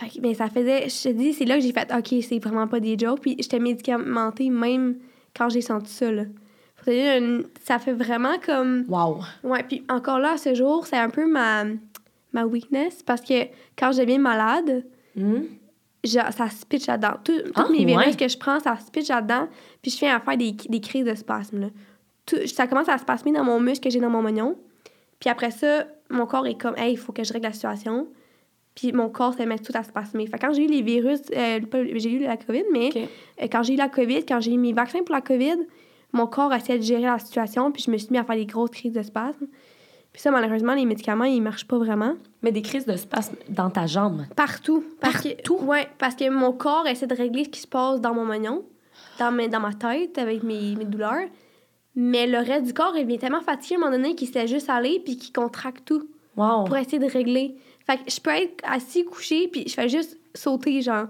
Fait que, ben, ça faisait, je te dis, c'est là que j'ai fait, OK, c'est vraiment pas des jokes. Puis j'étais médicamentée même quand j'ai senti ça, là. Ça fait vraiment comme. Wow. Ouais, puis encore là, à ce jour, c'est un peu ma, ma weakness parce que quand je deviens malade, Hmm? ça se pitch là-dedans. Tout- Toutes Ah, mes virus ouais. que je prends, ça se pitch là-dedans. Puis je viens à faire des, des crises de spasme. Là. Tout- ça commence à se spasmer dans mon muscle que j'ai dans mon moignon. Puis après ça, mon corps est comme, hey, il faut que je règle la situation. Puis mon corps se met tout à spasmer. Fait que quand j'ai eu les virus, euh, j'ai eu la COVID, mais euh, quand j'ai eu la COVID, quand j'ai eu mes vaccins pour la COVID, mon corps a essayé de gérer la situation, puis je me suis mis à faire des grosses crises de spasme. Puis ça, malheureusement, les médicaments, ils marchent pas vraiment. Mais des crises de spasme dans ta jambe. Partout. Parce Partout? Que, ouais, parce que mon corps essaie de régler ce qui se passe dans mon moignon, dans, mes- dans ma tête, avec mes, mes douleurs. Mais le reste du corps, il vient tellement fatigué à un moment donné qu'il se laisse juste aller puis qu'il contracte tout Wow. pour essayer de régler. Fait que je peux être assis, couché, puis je fais juste sauter, genre.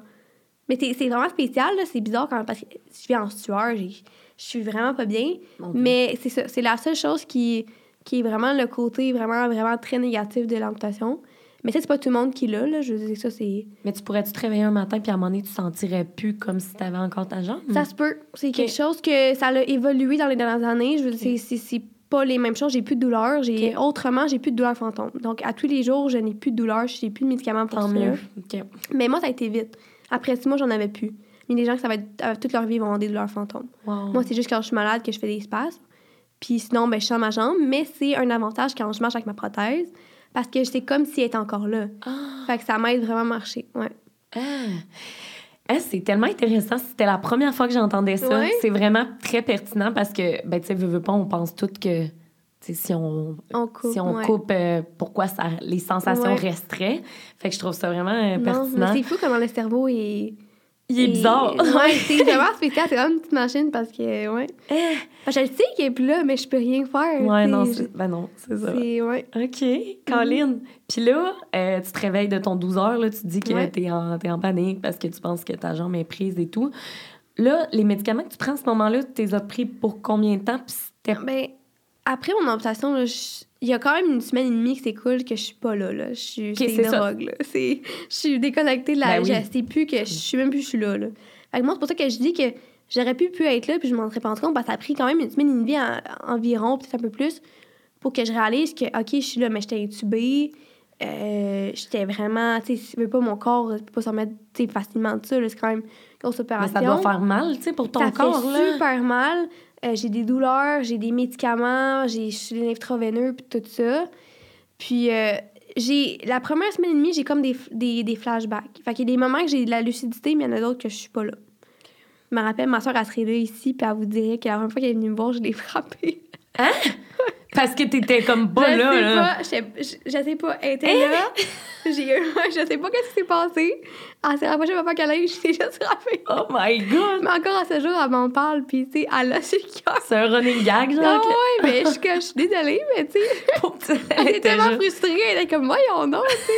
Mais c'est vraiment spécial, là. C'est bizarre quand parce que je vis en sueur, je suis vraiment pas bien. Mon. Mais c'est ça, c'est la seule chose qui, qui est vraiment le côté vraiment, vraiment très négatif de l'amputation. Mais ça, c'est pas tout le monde qui l'a, là. Je veux dire, ça, c'est... Mais tu pourrais-tu te réveiller un matin puis à un moment donné, tu sentirais plus comme si tu avais encore ta jambe? Ça se peut. C'est quelque chose que ça a évolué dans les dernières années. Je veux dire, c'est- pas les mêmes choses. J'ai plus de douleur. J'ai autrement, j'ai plus de douleur fantôme. Donc à tous les jours, je n'ai plus de douleur. J'ai plus de médicaments pour Tant ça. mieux. Mais moi, ça a été vite. Après six mois, j'en avais plus. Mais les gens que ça va être toute leur vie vont avoir des douleurs fantômes. Wow. Moi, c'est juste quand je suis malade que je fais des spasmes. Puis sinon, ben, je sens ma jambe. Mais c'est un avantage quand je marche avec ma prothèse. Parce que c'est comme si elle était encore là. Ah. Fait que ça m'aide vraiment à marcher. Ouais. Ah. Ah, c'est tellement intéressant. C'était la première fois que j'entendais ça. Ouais. C'est vraiment très pertinent parce que, ben, tu sais, veux, veux pas, on pense toutes que, si on, On coupe. si on ouais. coupe, euh, pourquoi ça, les sensations Ouais. resteraient. Fait que je trouve ça vraiment euh, Non, pertinent. mais c'est fou comment le cerveau est. Il est bizarre. Ouais, c'est vraiment spécial. C'est comme une petite machine parce que, ouais. Parce que je le sais qu'il est plus là, mais je peux rien faire. ouais, tu sais, non, je- c'est, ben non, c'est ça. c'est. Ouais. OK, Colin. Puis là, euh, tu te réveilles de ton 12 heures, là, tu te dis que Ouais. t'es en, t'es en panique parce que tu penses que ta jambe est prise et tout. Là, les médicaments que tu prends à ce moment-là, tu les as pris pour combien de temps? Puis c'était... Ben, après mon amputation, là, je- il y a quand même une semaine et demie qui s'écoule que je suis pas là. là. Je suis, Ok, c'est c'est ça. drogue. Là. C'est, je suis déconnectée de la. Ben oui. Je sais plus que je suis même plus je suis là. là. Fait que moi, c'est pour ça que je dis que j'aurais pu plus être là, puis je m'en serais pas rendu compte parce que ça a pris quand même une semaine et demie en- environ, peut-être un peu plus, pour que je réalise que, OK, je suis là, mais j'étais intubée. Euh, j'étais vraiment, tu sais, si veux pas, mon corps peut pas se remettre tu sais, facilement de ça. là. C'est quand même une grosse Mais opération. ça doit faire mal, tu sais, pour ton ça corps, fait là. super mal. Euh, j'ai des douleurs, j'ai des médicaments, j'ai je suis intraveineux puis tout ça. Puis euh, j'ai la première semaine et demie, j'ai comme des, des, des flashbacks. Fait qu'il y a des moments que j'ai de la lucidité, mais il y en a d'autres que je suis pas là. Je me rappelle, ma soeur, elle serait là ici, puis elle vous dirait que la première fois qu'elle est venue me voir, je l'ai frappée. Parce que t'étais comme pas je là, sais là. pas, je, je, je sais pas, elle était là. J'ai eu, je sais pas qu'est-ce qui s'est passé. Elle s'est rapprochée de ma a eu, je l'ai juste frappée. Oh my God! Mais encore à ce jour, elle m'en parle, puis tu sais, elle a le cœur. C'est un running gag, genre. Ah que- ouais, mais je, suis comme- je suis désolée, mais tu sais, elle était tellement frustrée, elle était comme, voyons non, tu sais.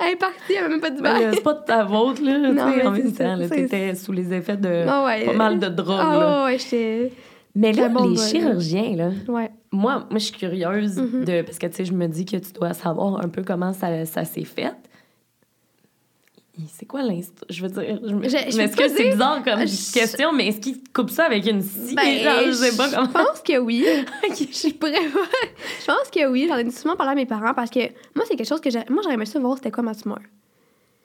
Elle est partie, elle m'a même pas dit là, bye. C'est pas de ta faute, là. tu Non, sais, mais en même temps, t'étais sous les effets de Ah ouais. pas mal de drogue, Ah là. ouais, j'étais. Mais là, bon les chirurgiens, là, Ouais. moi, moi, je suis curieuse Mhm. de. Parce que, tu sais, je me dis que tu dois savoir un peu comment ça, ça s'est fait. C'est quoi l'inst... Je veux dire, je, m'excuse, pas c'est bizarre comme Je- question, mais est-ce qu'ils coupent ça avec une scie? Ben, genre, je sais pas comment. Je pense que oui. Je pourrais pas. Je pense que oui. J'en ai souvent parlé à mes parents parce que moi, c'est quelque chose que j'ai. Moi, j'aurais aimé ça voir c'était quoi ma tumeur.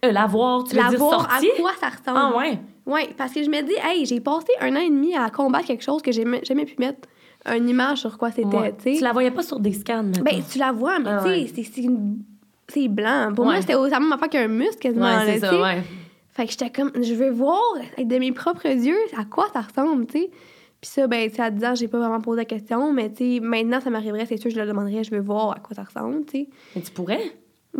Euh, la voir, tu veux La dire voir à quoi ça ressemble? Ah ouais? Ouais, parce que je me dis, hey, j'ai passé un an et demi à combattre quelque chose que j'ai jamais pu mettre une image sur quoi c'était, Ouais. tu sais. Tu la voyais pas sur des scans. Ben, tu la vois, mais Ah tu sais, c'est- une- c'est blanc. Pour Ouais. moi, c'était aussi la même affaire qu'un muscle quasiment. ouais, c'est ça, ouais. Fait que j'étais comme, je veux voir de mes propres yeux à quoi ça ressemble, tu sais. Puis ça, ben, tu à 10 ans, j'ai pas vraiment posé la question, mais tu sais, maintenant, ça m'arriverait, c'est sûr, je le demanderais, je veux voir à quoi ça ressemble, tu sais. Mais tu pourrais?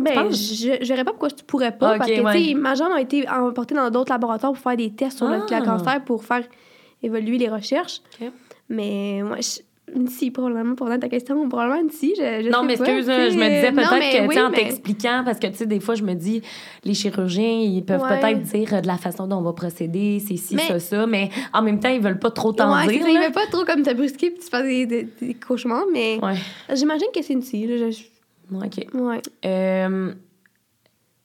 Ben, je verrais pas pourquoi tu pourrais pas, parce que, ouais. tu sais, ma jambe a été emportée dans d'autres laboratoires pour faire des tests sur le, Ah. le cancer pour faire évoluer les recherches. Mais moi, je- scie, probablement, pour ta question, probablement scie, je, je non, sais mais excuse, je me disais peut-être que, tu oui, en mais- t'expliquant, parce que, tu sais, des fois, je me dis, les chirurgiens, ils peuvent Ouais. peut-être dire euh, de la façon dont on va procéder, c'est ci, Mais- ça, ça, mais en même temps, ils veulent pas trop t'en Ouais, dire. ça, il là. veut pas trop comme te brusquer puis tu fais des, des, des cauchemars, mais Ouais. j'imagine que c'est une scie, là. je- OK. Ouais. Euh,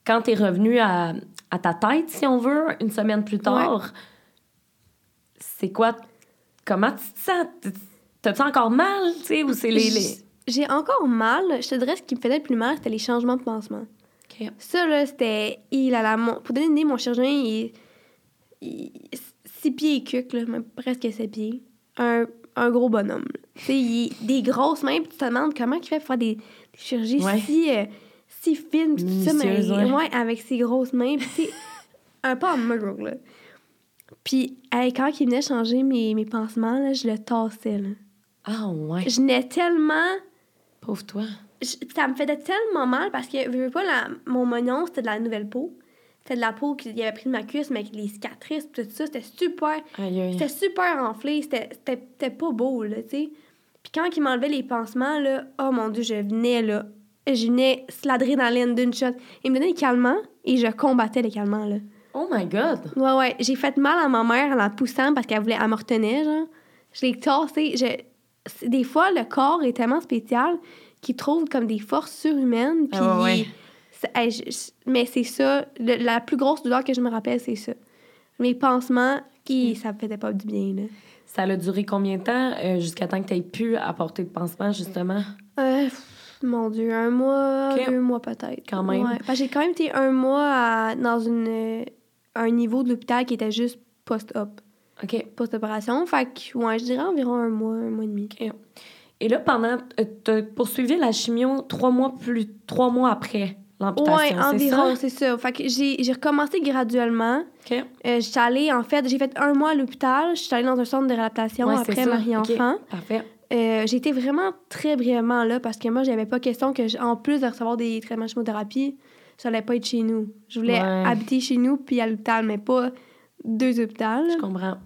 quand t'es revenu à, à ta tête, si on veut, une semaine plus tard, c'est quoi? Comment tu te sens? T'as-tu encore mal, tu sais, ou c'est les... les... J'ai encore mal. Je te dirais, ce qui me faisait le plus mal, c'était les changements de pansement. Ça, là, c'était. Il a la. mon- Pour donner une idée, mon chirurgien, il. il 6 pieds et cuc, là, presque 7 pieds. Un, un gros bonhomme. Tu sais, il des grosses mains, puis tu te demandes comment il fait pour faire des, Ouais. si, euh, si puis tout ça, mais ouais. avec ses grosses mains, puis tu sais, un peu en muggle, là. Puis, hey, quand il venait changer mes, mes pansements, là, je le tassais, là. Ah, ouais. Je n'ai tellement Pauvre toi. je- ça me faisait tellement mal parce que, veux, veux pas, la- mon moignon, c'était de la nouvelle peau. C'était de la peau qu'il avait pris de ma cuisse, mais avec les cicatrices, pis tout ça, c'était super, Aïe, aïe. c'était super enflé, c'était pas beau, là, tu sais. Puis quand il m'enlevait les pansements, là, oh mon Dieu, je venais, là, je venais l'adrénaline d'une shot. Il me donnait des calmants et je combattais les calmants, là. Oh my God. Ouais, ouais, j'ai fait mal à ma mère en la poussant parce qu'elle voulait, elle me retenait, genre. Je l'ai tassé, je... Des fois, le corps est tellement spécial qu'il trouve comme des forces surhumaines, puis Ah ouais, hey, je- mais c'est ça, le- la plus grosse douleur que je me rappelle, c'est ça. Mes pansements, qui ça me faisait pas du bien, là. Ça a duré combien de temps euh, jusqu'à temps que tu aies pu apporter de pansement, justement? Euh, mon Dieu, un mois, deux mois peut-être. Quand même. Ouais. Que j'ai quand même été un mois à- dans une, euh, un niveau de l'hôpital qui était juste post-op, OK. post-opération. Fait que, ouais, je dirais environ un mois, un mois et demi. Et là, pendant. Tu as poursuivi la chimio trois mois plus trois mois après? L'amputation. Ça? environ, c'est ça. Fait que j'ai recommencé graduellement. OK. Euh, j'étais allée, en fait, j'ai fait un mois à l'hôpital. J'étais allée dans un centre de réadaptation Ouais, après. Marie-Enfant. OK, Parfait. Euh, j'ai été vraiment très brièvement là parce que moi, j'avais pas question que, en plus de recevoir des traitements de chimiothérapie, j'allais pas être chez nous. Je voulais Ouais. habiter chez nous puis à l'hôpital, mais pas deux hôpitaux. Je comprends.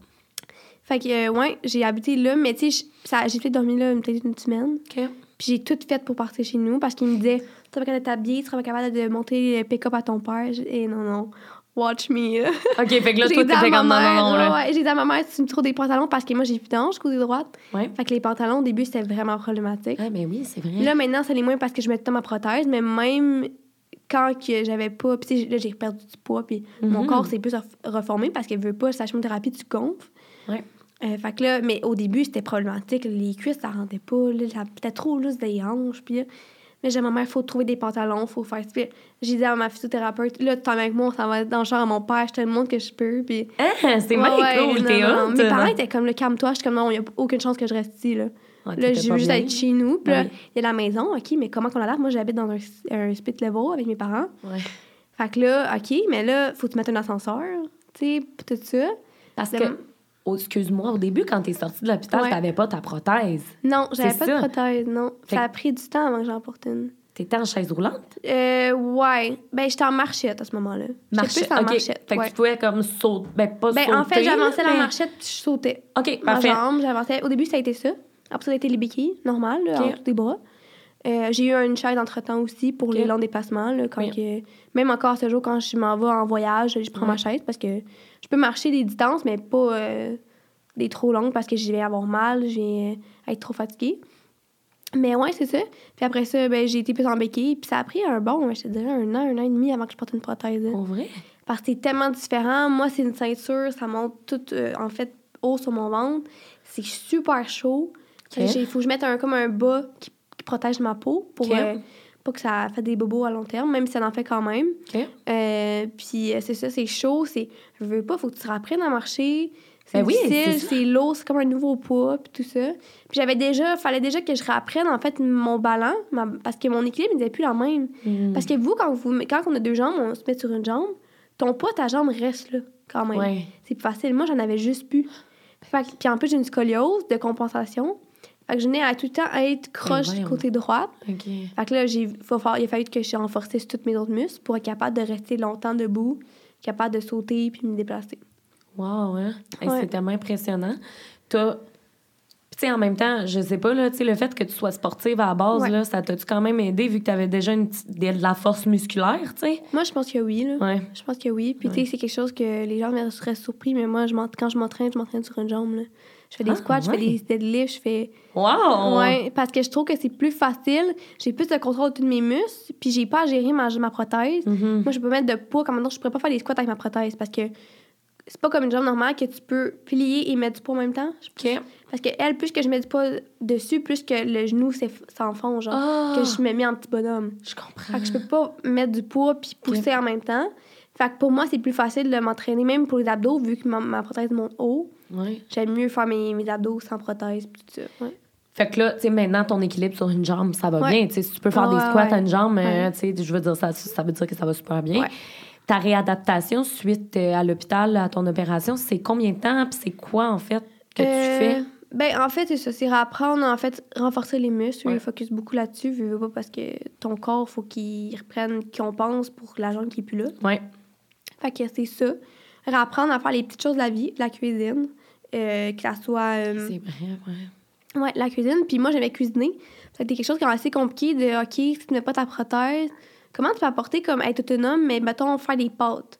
Fait que, euh, ouais, j'ai habité là, mais tu sais, j'ai fait dormir là peut-être une semaine. OK. Puis j'ai tout fait pour partir chez nous parce qu'il me disait Tu seras pas capable de t'habiller, tu seras pas capable de monter le pick-up à ton père. Et non, non, watch me. OK, fait que là, toi, t'étais ma comme non, non, mère, non, ouais, j'ai dit à ma mère Tu me trouves des pantalons parce que moi j'ai plus d'ange, côté droite. Ouais. Fait que les pantalons, au début, c'était vraiment problématique. Ah, ben oui, c'est vrai. Là, maintenant, ça l'est moins parce que je mets temps ma prothèse, mais même quand que j'avais pas. Puis, tu sais, là, j'ai perdu du poids, puis mon Mhm. corps s'est plus ref- reformé parce qu'il veut pas, sa chimiothérapie, tu gonfles. Ouais. Euh, fait que là, mais au début, c'était problématique. Les cuisses, ça rentait pas. Là, ça- c'était trop juste des hanches. Puis là, mais j'ai ma mère, il faut trouver des pantalons, faut faire ça. J'ai dit à ma physiothérapeute, là, tu avec moi, s'en va dans le char à mon père, je te le montre que je peux. Puis. Ah, c'est bien ouais, cool, t'es hot. Mes parents étaient comme, le calme-toi. Je suis comme, non, il n'y a aucune chance que je reste ici, là. Ah, Là, je veux juste bien. être chez nous. Puis là, Oui. il y a la maison, OK, mais comment qu'on l'adapte? Moi, j'habite dans un, un split level avec mes parents. Ouais. Fait que là, OK, mais là, faut que tu mettes un ascenseur, tu sais, tout ça. Parce que, oh, excuse-moi, au début, quand t'es sortie de l'hôpital, Ouais. t'avais pas ta prothèse. Non, j'avais pas ça. de prothèse, non. Fait Ça a pris du temps avant que j'en porte une. T'étais en chaise roulante? Euh, ouais. Ben, j'étais en marchette à ce moment-là. Marchette. plus en OK. marchette. Fait que ouais. tu pouvais comme sauter. Ben, pas Ben, sauter. en fait, j'avançais la marchette puis je sautais. OK, Ma parfait. jambe, j'avançais. Au début, ça a été ça. Après, ça a été les béquilles, normal, là, des bras. Euh, j'ai eu une chaise entre-temps aussi pour les longs dépassements. Là, quand Oui. que- même encore ce jour, quand je m'en vais en voyage, je prends ma chaise parce que je peux marcher des distances, mais pas euh, des trop longues parce que je vais avoir mal, je vais être trop fatiguée. Mais ouais, c'est ça. Puis après ça, ben, j'ai été plus en béquille. Puis ça a pris un bon, je te dirais, un an, un an et demi avant que je porte une prothèse. là. Pour vrai? Parce que c'est tellement différent. Moi, c'est une ceinture, ça monte tout, euh, en fait, haut sur mon ventre. C'est super chaud. Il faut que je mette un, comme un bas qui protège ma peau pour euh, pas que ça fasse des bobos à long terme, même si ça en fait quand même. OK. Euh, puis euh, c'est ça, c'est chaud. C'est, je veux pas, faut que tu réapprennes à marcher. C'est Ben difficile, c'est lourd, c'est comme un nouveau poids, puis tout ça. Puis j'avais déjà, fallait déjà que je réapprenne, en fait, mon ballon, ma- parce que mon équilibre n'était plus la même. Hmm. Parce que vous, quand, vous, quand on a deux jambes, on se met sur une jambe, ton poids, ta jambe reste là, quand même. Ouais. C'est plus facile. Moi, j'en avais juste plus. Fait puis en plus, j'ai une scoliose de compensation. Fait que je venais à tout le temps être croche Ben du voyons. côté droit. OK. Fait que là, j'ai, il a fallu que je renforcisse tous mes autres muscles pour être capable de rester longtemps debout, capable de sauter puis me déplacer. Wow, hein? Hey, Ouais. C'est tellement impressionnant. T'as. Puis, tu sais, en même temps, je sais pas, là, tu sais, le fait que tu sois sportive à la base, Ouais. là, ça t'a-tu quand même aidé vu que tu avais déjà une de la force musculaire, tu sais? Moi, je pense que oui. Là. Ouais. Je pense que oui. Puis, Ouais. tu sais, c'est quelque chose que les gens seraient surpris, mais moi, je quand je m'entraîne, je m'entraîne sur une jambe. là. Je fais des Ah, squats, je fais des deadlifts, je fais. Wow! Ouais, parce que je trouve que c'est plus facile. J'ai plus de contrôle de tous mes muscles, puis j'ai pas à gérer ma, ma prothèse. Mhm. Moi, je peux mettre de poids, comme maintenant, je pourrais pas faire des squats avec ma prothèse parce que c'est pas comme une jambe normale que tu peux plier et mettre du poids en même temps. Parce que elle, plus que je mets du poids dessus, plus que le genou s'enfonce, genre, Ah, que je me mets en petit bonhomme. je comprends. Fait que je peux pas mettre du poids puis pousser en même temps. Fait que pour moi, c'est plus facile de m'entraîner, même pour les abdos, vu que ma, ma prothèse monte haut. Ouais. J'aime mieux faire mes, mes abdos sans prothèse tout ça. Ouais. Fait que là, tu sais, maintenant, ton équilibre sur une jambe, ça va Ouais. bien. Tu sais, si tu peux faire des squats à une jambe, euh, Ouais. tu sais, je veux dire, ça, ça veut dire que ça va super bien. Ta réadaptation suite euh, à l'hôpital, à ton opération, c'est combien de temps? Puis c'est quoi, en fait, que tu Euh, fais? Ben, en fait, c'est ça. C'est apprendre, en fait, renforcer les muscles. Ouais. Je focus beaucoup là-dessus. Veux pas parce que ton corps, faut qu'il reprenne, qu'on pense pour la jambe qui est plus là. Ouais. Fait que c'est ça. Réapprendre à faire les petites choses de la vie, la cuisine. euh, que ça soit. euh, C'est vrai, ouais. Ouais, la cuisine. Puis moi, j'aimais cuisiner. C'était quelque chose qui est assez compliqué de, OK, si tu n'as pas ta prothèse, comment tu peux apporter comme être autonome, mais mettons, faire des pâtes?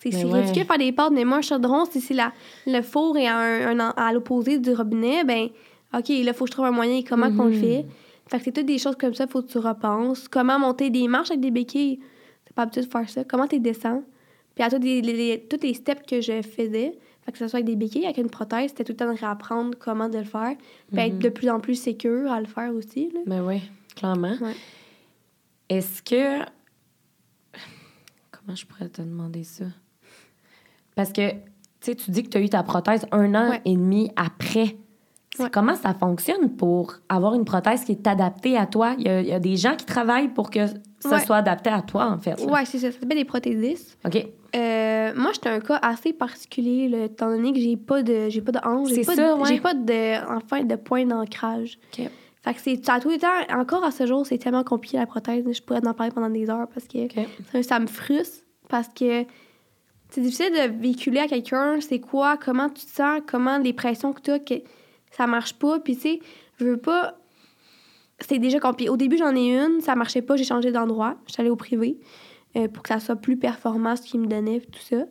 C'est Ben ouais. ridicule de faire des pâtes, mais moi, un chaudron, si c'est la, le four est à, un- un- à l'opposé du robinet, ben OK, là, faut que je trouve un moyen. Comment qu'on le Mhm. fait? Fait que c'est toutes des choses comme ça, faut que tu repenses. Comment monter des marches avec des béquilles? T'es pas habitué de faire ça. Comment tu descends? Puis à tous les, les- steps que je faisais, fait que ce soit avec des béquilles, avec une prothèse, c'était tout le temps de réapprendre comment de le faire. Puis être Mhm. de plus en plus sécure à le faire aussi. Là. Ben oui, clairement. Ouais. Est-ce que. Comment je pourrais te demander ça? Parce que, tu sais, tu dis que tu as eu ta prothèse un an Ouais. et demi après. Ouais. Comment ça fonctionne pour avoir une prothèse qui est adaptée à toi? Il y y a des gens qui travaillent pour que ça Ouais. soit adapté à toi, en fait. Ouais, c'est ça. Ça s'appelle des prothésistes. OK. Euh, moi, j'étais un cas assez particulier, là, étant donné que j'ai pas de, j'ai pas de hanche, j'ai pas, de, ouais. pas de, enfin, de point d'ancrage. OK. Fait que c'est, à tous les temps, encore à ce jour, c'est tellement compliqué la prothèse. Je pourrais en parler pendant des heures parce que ça, ça me frustre. Parce que c'est difficile de véhiculer à quelqu'un c'est quoi, comment tu te sens, comment les pressions que tu as, que ça marche pas. Puis tu sais, je veux pas. C'est déjà compliqué. Au début, j'en ai une, ça marchait pas, j'ai changé d'endroit. Je suis allée au privé euh, pour que ça soit plus performant, ce qu'ils me donnaient, puis tout ça.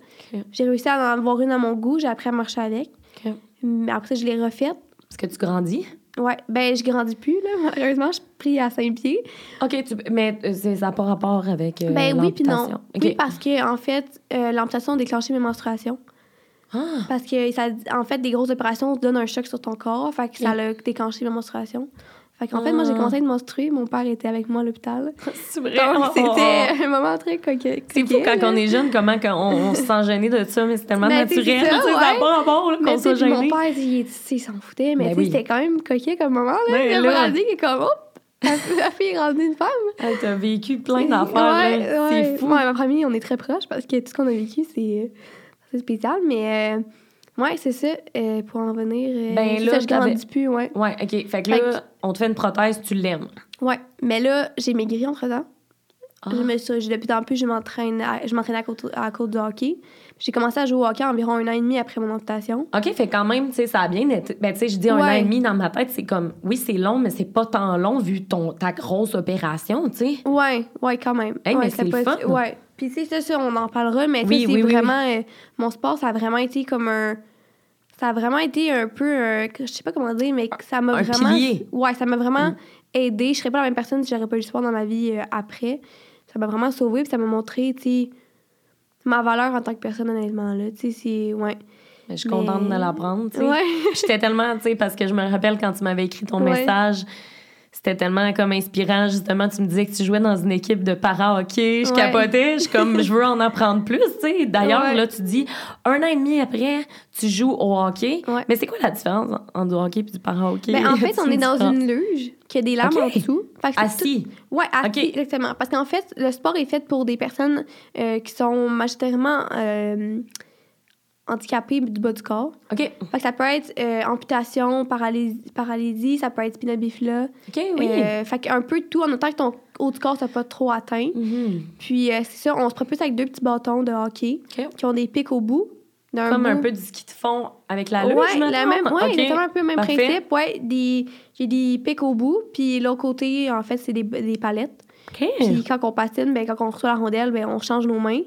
J'ai réussi à en avoir une à mon goût, j'ai appris à marcher avec. Mais après ça, je l'ai refaite. Est-ce que tu grandis? Ouais, ben je grandis plus, là. Malheureusement, je suis pris à 5 pieds. OK, tu- mais euh, c'est- ça n'a pas rapport avec euh, ben oui, puis non. Oui, parce que, en fait, euh, l'amputation a déclenché mes menstruations. Ah, Parce que, ça, en fait, des grosses opérations donnent un choc sur ton corps. Fait que ça a déclenché ma menstruation. Fait qu'en fait, moi, j'ai Ah. commencé à être menstruer. Mon père était avec moi à l'hôpital. c'est vrai. Donc, Oh, c'était un moment très coquet. C'est fou quand on est jeune, comment qu'on- on, on se sent gêné de ça, mais c'est tellement Ben, c'est naturel. ça, ouais. pas Mais qu'on soit puis mon gêné. père, il, il, il s'en foutait, mais Ben oui. c'était quand même coquet comme moment. Là. Ben il a là. est comme, oh, la, fille est rendue une femme. T'as vécu plein d'affaires. Ouais, là. ouais. C'est fou. Moi et ma famille, on est très proches parce que tout ce qu'on a vécu, c'est c'est spécial. Mais euh, ouais, c'est ça. euh, pour en venir, euh, Ben là, ça, je grandis plus, ouais. Ouais, OK. Fait que Fait là, on te fait une prothèse, tu l'aimes. Ouais. Mais là, j'ai maigri entre-temps. Ah. Je me suis, depuis plus en plus, je m'entraîne à, je m'entraîne à, côte- à cause du hockey. J'ai commencé à jouer au hockey environ un an et demi après mon amputation. OK, fait quand même, tu sais, ça a bien été. Ben, tu sais, je dis un an et demi dans ma tête, c'est comme, oui, c'est long, mais c'est pas tant long vu ton, ta grosse opération, tu sais. Ouais, ouais, quand même. Hey, ouais, mais c'est le fun. Ouais. Puis, tu sais, ça, ça, on en parlera, mais Oui, c'est oui, vraiment. euh, mon sport, ça a vraiment été comme un. Ça a vraiment été un peu. un- je sais pas comment dire, mais ça m'a vraiment. pilier. Ouais, ça m'a vraiment Mm. aidé. Je serais pas la même personne si j'aurais pas eu le sport dans ma vie euh, après. Ça m'a vraiment sauvé, puis ça m'a montré, tu sais, ma valeur en tant que personne, honnêtement, là. Tu sais, c'est. Ouais. Mais je suis Mais- contente de l'apprendre, tu sais. Ouais. J'étais tellement, tu sais, parce que je me rappelle quand tu m'avais écrit ton Ouais. message, c'était tellement comme inspirant. Justement, tu me disais que tu jouais dans une équipe de para-hockey. Je Ouais. capotais. Je suis comme, je veux en apprendre plus, tu sais. D'ailleurs, Ouais. là, tu dis, un an et demi après, tu joues au hockey. Ouais. Mais c'est quoi la différence entre du hockey et du para-hockey? Ben, en fait, on est dans une luge qui a des lames en dessous. Fait que Assis. Ouais, assis, exactement. Parce qu'en fait, le sport est fait pour des personnes euh, qui sont majoritairement euh, handicapées du bas du corps. OK. Fait que ça peut être euh, amputation, paralysie, paralysie, ça peut être spina bifida. OK, oui. Euh, fait qu'un peu de tout, en autant que ton haut du corps soit pas trop atteint. Mhm. Puis euh, c'est ça, on se propulse avec deux petits bâtons de hockey OK. qui ont des pics au bout. Comme un peu du ski de fond avec la luge, ouais, la même, ouais, OK. exactement un peu le même Parfait. principe. Ouais, des, j'ai des pics au bout, puis l'autre côté, en fait, c'est des, des palettes. OK. Puis quand on patine, ben, quand on reçoit la rondelle, ben, on change nos mains.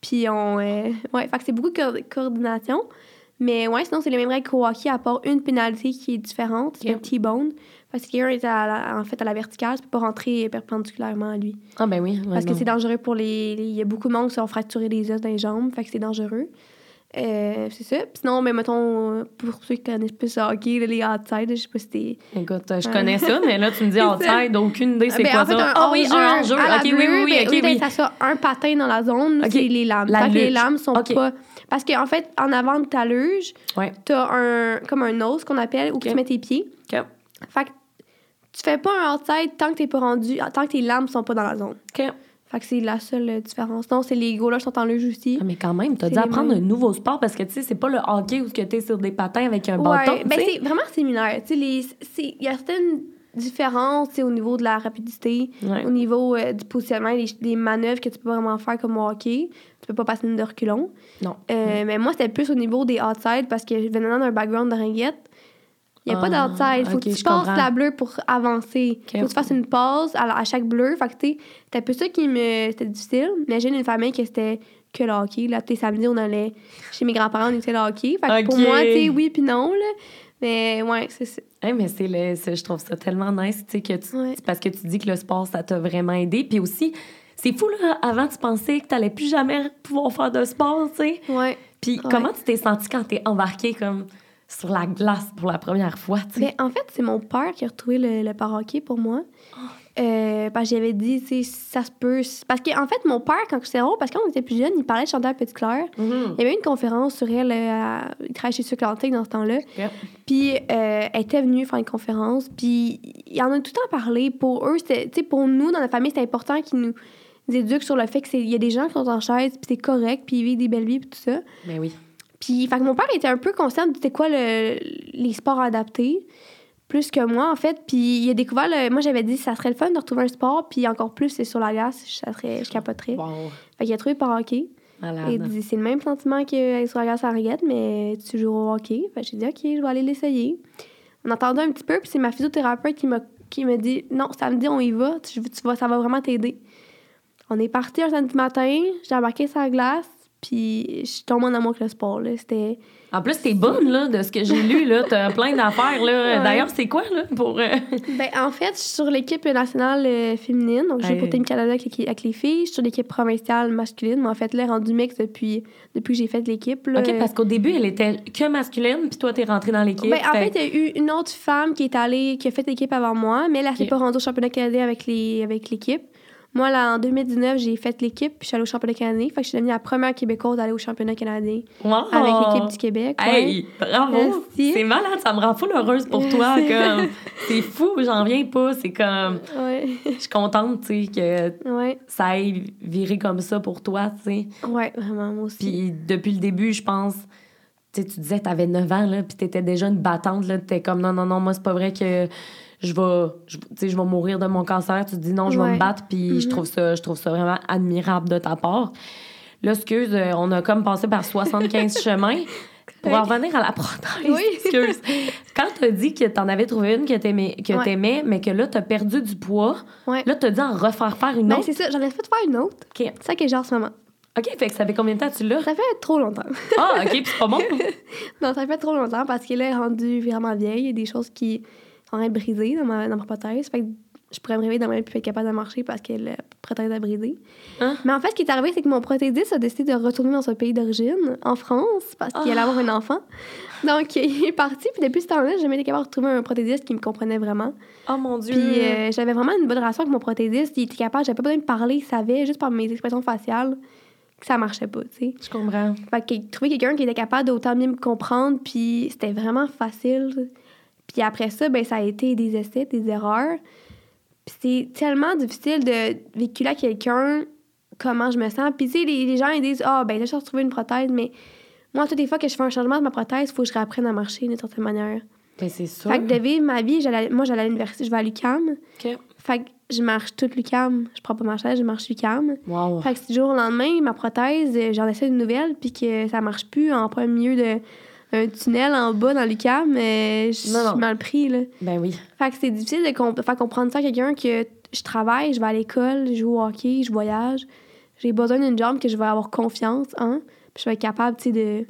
Puis on. euh, ouais, fait que c'est beaucoup de co- coordination. Mais ouais, sinon, c'est les mêmes règles qu'au hockey, à part une pénalité qui est différente. C'est un T-bone. Parce que quelqu'un est à la- en fait à la verticale, tu peux pas rentrer perpendiculairement à lui. Ah, ben oui. ouais, Parce que c'est dangereux pour les. les- Il y a beaucoup de monde qui se sont fracturés les os dans les jambes, fait que c'est dangereux. Euh, c'est ça. Sinon, ben, mettons, euh, pour ceux qui connaissent plus le hockey, là, les outside, je sais pas si t'es. Écoute, je connais ça, mais là, tu me dis outside, aucune idée c'est Ben, quoi en fait, ça. un Ah oui, un Ok, oui, oui, oui, ben, oui, ça soit un patin dans la zone, c'est les lames. La que les lames sont pas. Parce qu'en fait, en avant de ta luge, Ouais. t'as un, comme un nose qu'on appelle, où tu mets tes pieds. Ok. Fait que tu fais pas un outside tant que t'es pas rendu, tant que tes lames sont pas dans la zone. Ok. Fait que c'est la seule euh, différence. Non, c'est les goalers sont en luge aussi. Ah, mais quand même, t'as dû les apprendre mêmes. un nouveau sport parce que, tu sais, c'est pas le hockey où tu es sur des patins avec un Ouais, bâton. ben c'est vraiment similaire. Tu sais, les- il y a certaines différences au niveau de la rapidité, Ouais. au niveau euh, du positionnement, des, des manœuvres que tu peux vraiment faire comme au hockey. Tu peux pas passer une de reculons. Non. Euh, Mais moi, c'était plus au niveau des outside parce que venant d'un background de ringuette, il n'y a Ah, pas d'outside. Faut que tu passes comprends. la bleue pour avancer. Ok. Faut que tu fasses une pause à, à chaque bleu. Fait que, tu sais, un peu ça qui me. C'était difficile. Imagine une famille que c'était que le hockey. Là, tu samedi, on allait chez mes grands-parents, on était le hockey. Fait que pour moi, tu sais, oui puis non, là. Mais ouais, c'est ça. Hey, mais c'est le, je trouve ça tellement nice, tu sais, que tu, Ouais. parce que tu dis que le sport, ça t'a vraiment aidé. Puis aussi, c'est fou, là, avant, tu pensais que t'allais plus jamais pouvoir faire de sport, tu sais. Ouais. Puis Ouais. comment tu t'es senti quand t'es embarqué comme sur la glace pour la première fois, tu sais? Mais en fait, c'est mon père qui a retrouvé le, le parahockey pour moi. Euh, parce que j'avais dit, tu ça se peut. Parce qu'en fait, mon père, quand j'étais rond, parce que quand on était plus jeune, il parlait de Chantal Petitclerc. Mhm. Il y avait une conférence sur elle. euh, à- il travaillait chez Sucre Atlantique dans ce temps-là. Puis euh, elle était venue faire une conférence. Puis il en a tout le temps parlé. Pour eux, c'était, tu sais, pour nous, dans la famille, c'est important qu'ils nous éduquent sur le fait qu'il y a des gens qui sont en chaise, puis c'est correct, puis ils vivent des belles vies, puis tout ça. Mais Ben oui. Puis, fait que mon père était un peu conscient de c'était quoi le- les sports adaptés, plus que moi, en fait. Puis, il a découvert, le- moi, j'avais dit, ça serait le fun de retrouver un sport, puis encore plus, c'est sur la glace, ça serait, je capoterais. Wow. Fait qu'il a trouvé par hockey. Il dit, c'est le même sentiment que sur la glace à Ringuette, mais tu joues au hockey. Fait j'ai dit, OK, je vais aller l'essayer. On entendait un petit peu, puis c'est ma physiothérapeute qui m'a qui m'a dit, non, samedi, on y va, tu, tu vas, ça va vraiment t'aider. On est parti un samedi matin, j'ai embarqué sur la glace, puis je suis tombée en amour avec le sport. Là. C'était. En plus, t'es bonne, là, de ce que j'ai lu, là. T'as plein d'affaires, là. Ouais. D'ailleurs, c'est quoi, là, pour... euh, Ben, en fait, je suis sur l'équipe nationale euh, féminine. Donc, je joue Hey. pour Team Canada avec, les- avec les filles. Je suis sur l'équipe provinciale masculine. Mais en fait, là, rendu mix depuis, depuis que j'ai fait l'équipe. là. OK, parce qu'au début, elle était que masculine, puis toi, t'es rentrée dans l'équipe. Ben, en Fait- il y a eu une autre femme qui est allée, qui a fait l'équipe avant moi, mais elle, elle s'est Ok. pas rendue au championnat canadien avec les avec l'équipe. Moi, là, en 2019, j'ai fait l'équipe, puis je suis allée au championnat canadien. Fait que je suis devenue la première Québécoise à aller au championnat canadien Wow! avec l'équipe du Québec. ouais. Hey, bravo! C'est malade, ça me rend full heureuse pour toi. Comme C'est fou, j'en viens pas. C'est comme. Ouais. Je suis contente, tu sais, que ouais. ça ait viré comme ça pour toi, tu sais. Ouais, vraiment, moi aussi. Puis depuis le début, je pense. Tu sais, tu disais que t'avais 9 ans, là, puis t'étais déjà une battante, là. T'es comme non, non, non, moi, c'est pas vrai que je vais, je- tu sais, je vais mourir de mon cancer. Tu te dis non, je vais me battre, puis je Mhm. trouve ça, je trouve ça vraiment admirable de ta part. Là, excuse, euh, on a comme passé par 75 chemins. Pour en revenir à la prothèse, Oui. excuse. Quand t'as dit que t'en avais trouvé une que t'aimais, que Ouais. t'aimais, mais que là, t'as perdu du poids, Ouais. là, t'as dit en refaire faire une Ben, autre? c'est ça, j'en ai fait faire une autre. OK. C'est ça que j'ai en ce moment. OK, fait que ça fait combien de temps tu l'as? Ça fait trop longtemps. Ah, OK, puis c'est pas bon. non, ça fait trop longtemps parce qu'elle est rendue vraiment vieille. Il y a des choses qui train de briser dans ma, dans ma prothèse. Fait que je pourrais me réveiller demain et plus être capable de marcher parce que la prothèse a brisé. Hein? Mais en fait, ce qui est arrivé, c'est que mon prothésiste a décidé de retourner dans son pays d'origine, en France, parce qu'il allait Ah. avoir un enfant. Donc, il est parti. Puis depuis ce temps-là, j'ai jamais été capable de retrouver un prothésiste qui me comprenait vraiment. Oh mon Dieu. Puis euh, j'avais vraiment une bonne relation avec mon prothésiste. Il était capable, j'avais pas besoin de parler, il savait, juste par mes expressions faciales, que ça marchait pas, tu sais. je comprends. Fait que trouver quelqu'un qui était capable d'autant mieux me comprendre, puis c'était vraiment facile. Puis après ça, ben ça a été des essais, des erreurs. Puis c'est tellement difficile de véhiculer à quelqu'un comment je me sens. Puis tu sais, les, les gens, ils disent « Ah, ben là, je retrouver une prothèse, mais moi, toutes les fois que je fais un changement de ma prothèse, il faut que je réapprenne à marcher d'une certaine manière. Ben, c'est sûr. Fait que de vivre ma vie, j'allais- moi, j'allais à l'université, je vais à l'UQAM. OK. Fait que je marche toute l'UQAM. Je prends pas ma chaise, je marche l'UQAM. Wow. Fait que si du jour au lendemain, ma prothèse, euh, j'en essaie une nouvelle, puis que ça marche plus en plein milieu de un tunnel en bas dans l'UQAM, mais je suis mal pris, là. Ben oui. Fait que c'est difficile de comp- faire comprendre ça à quelqu'un que je travaille, je vais à l'école, je joue au hockey, je voyage. J'ai besoin d'une jambe que je vais avoir confiance en, puis je vais être capable, tu sais, de,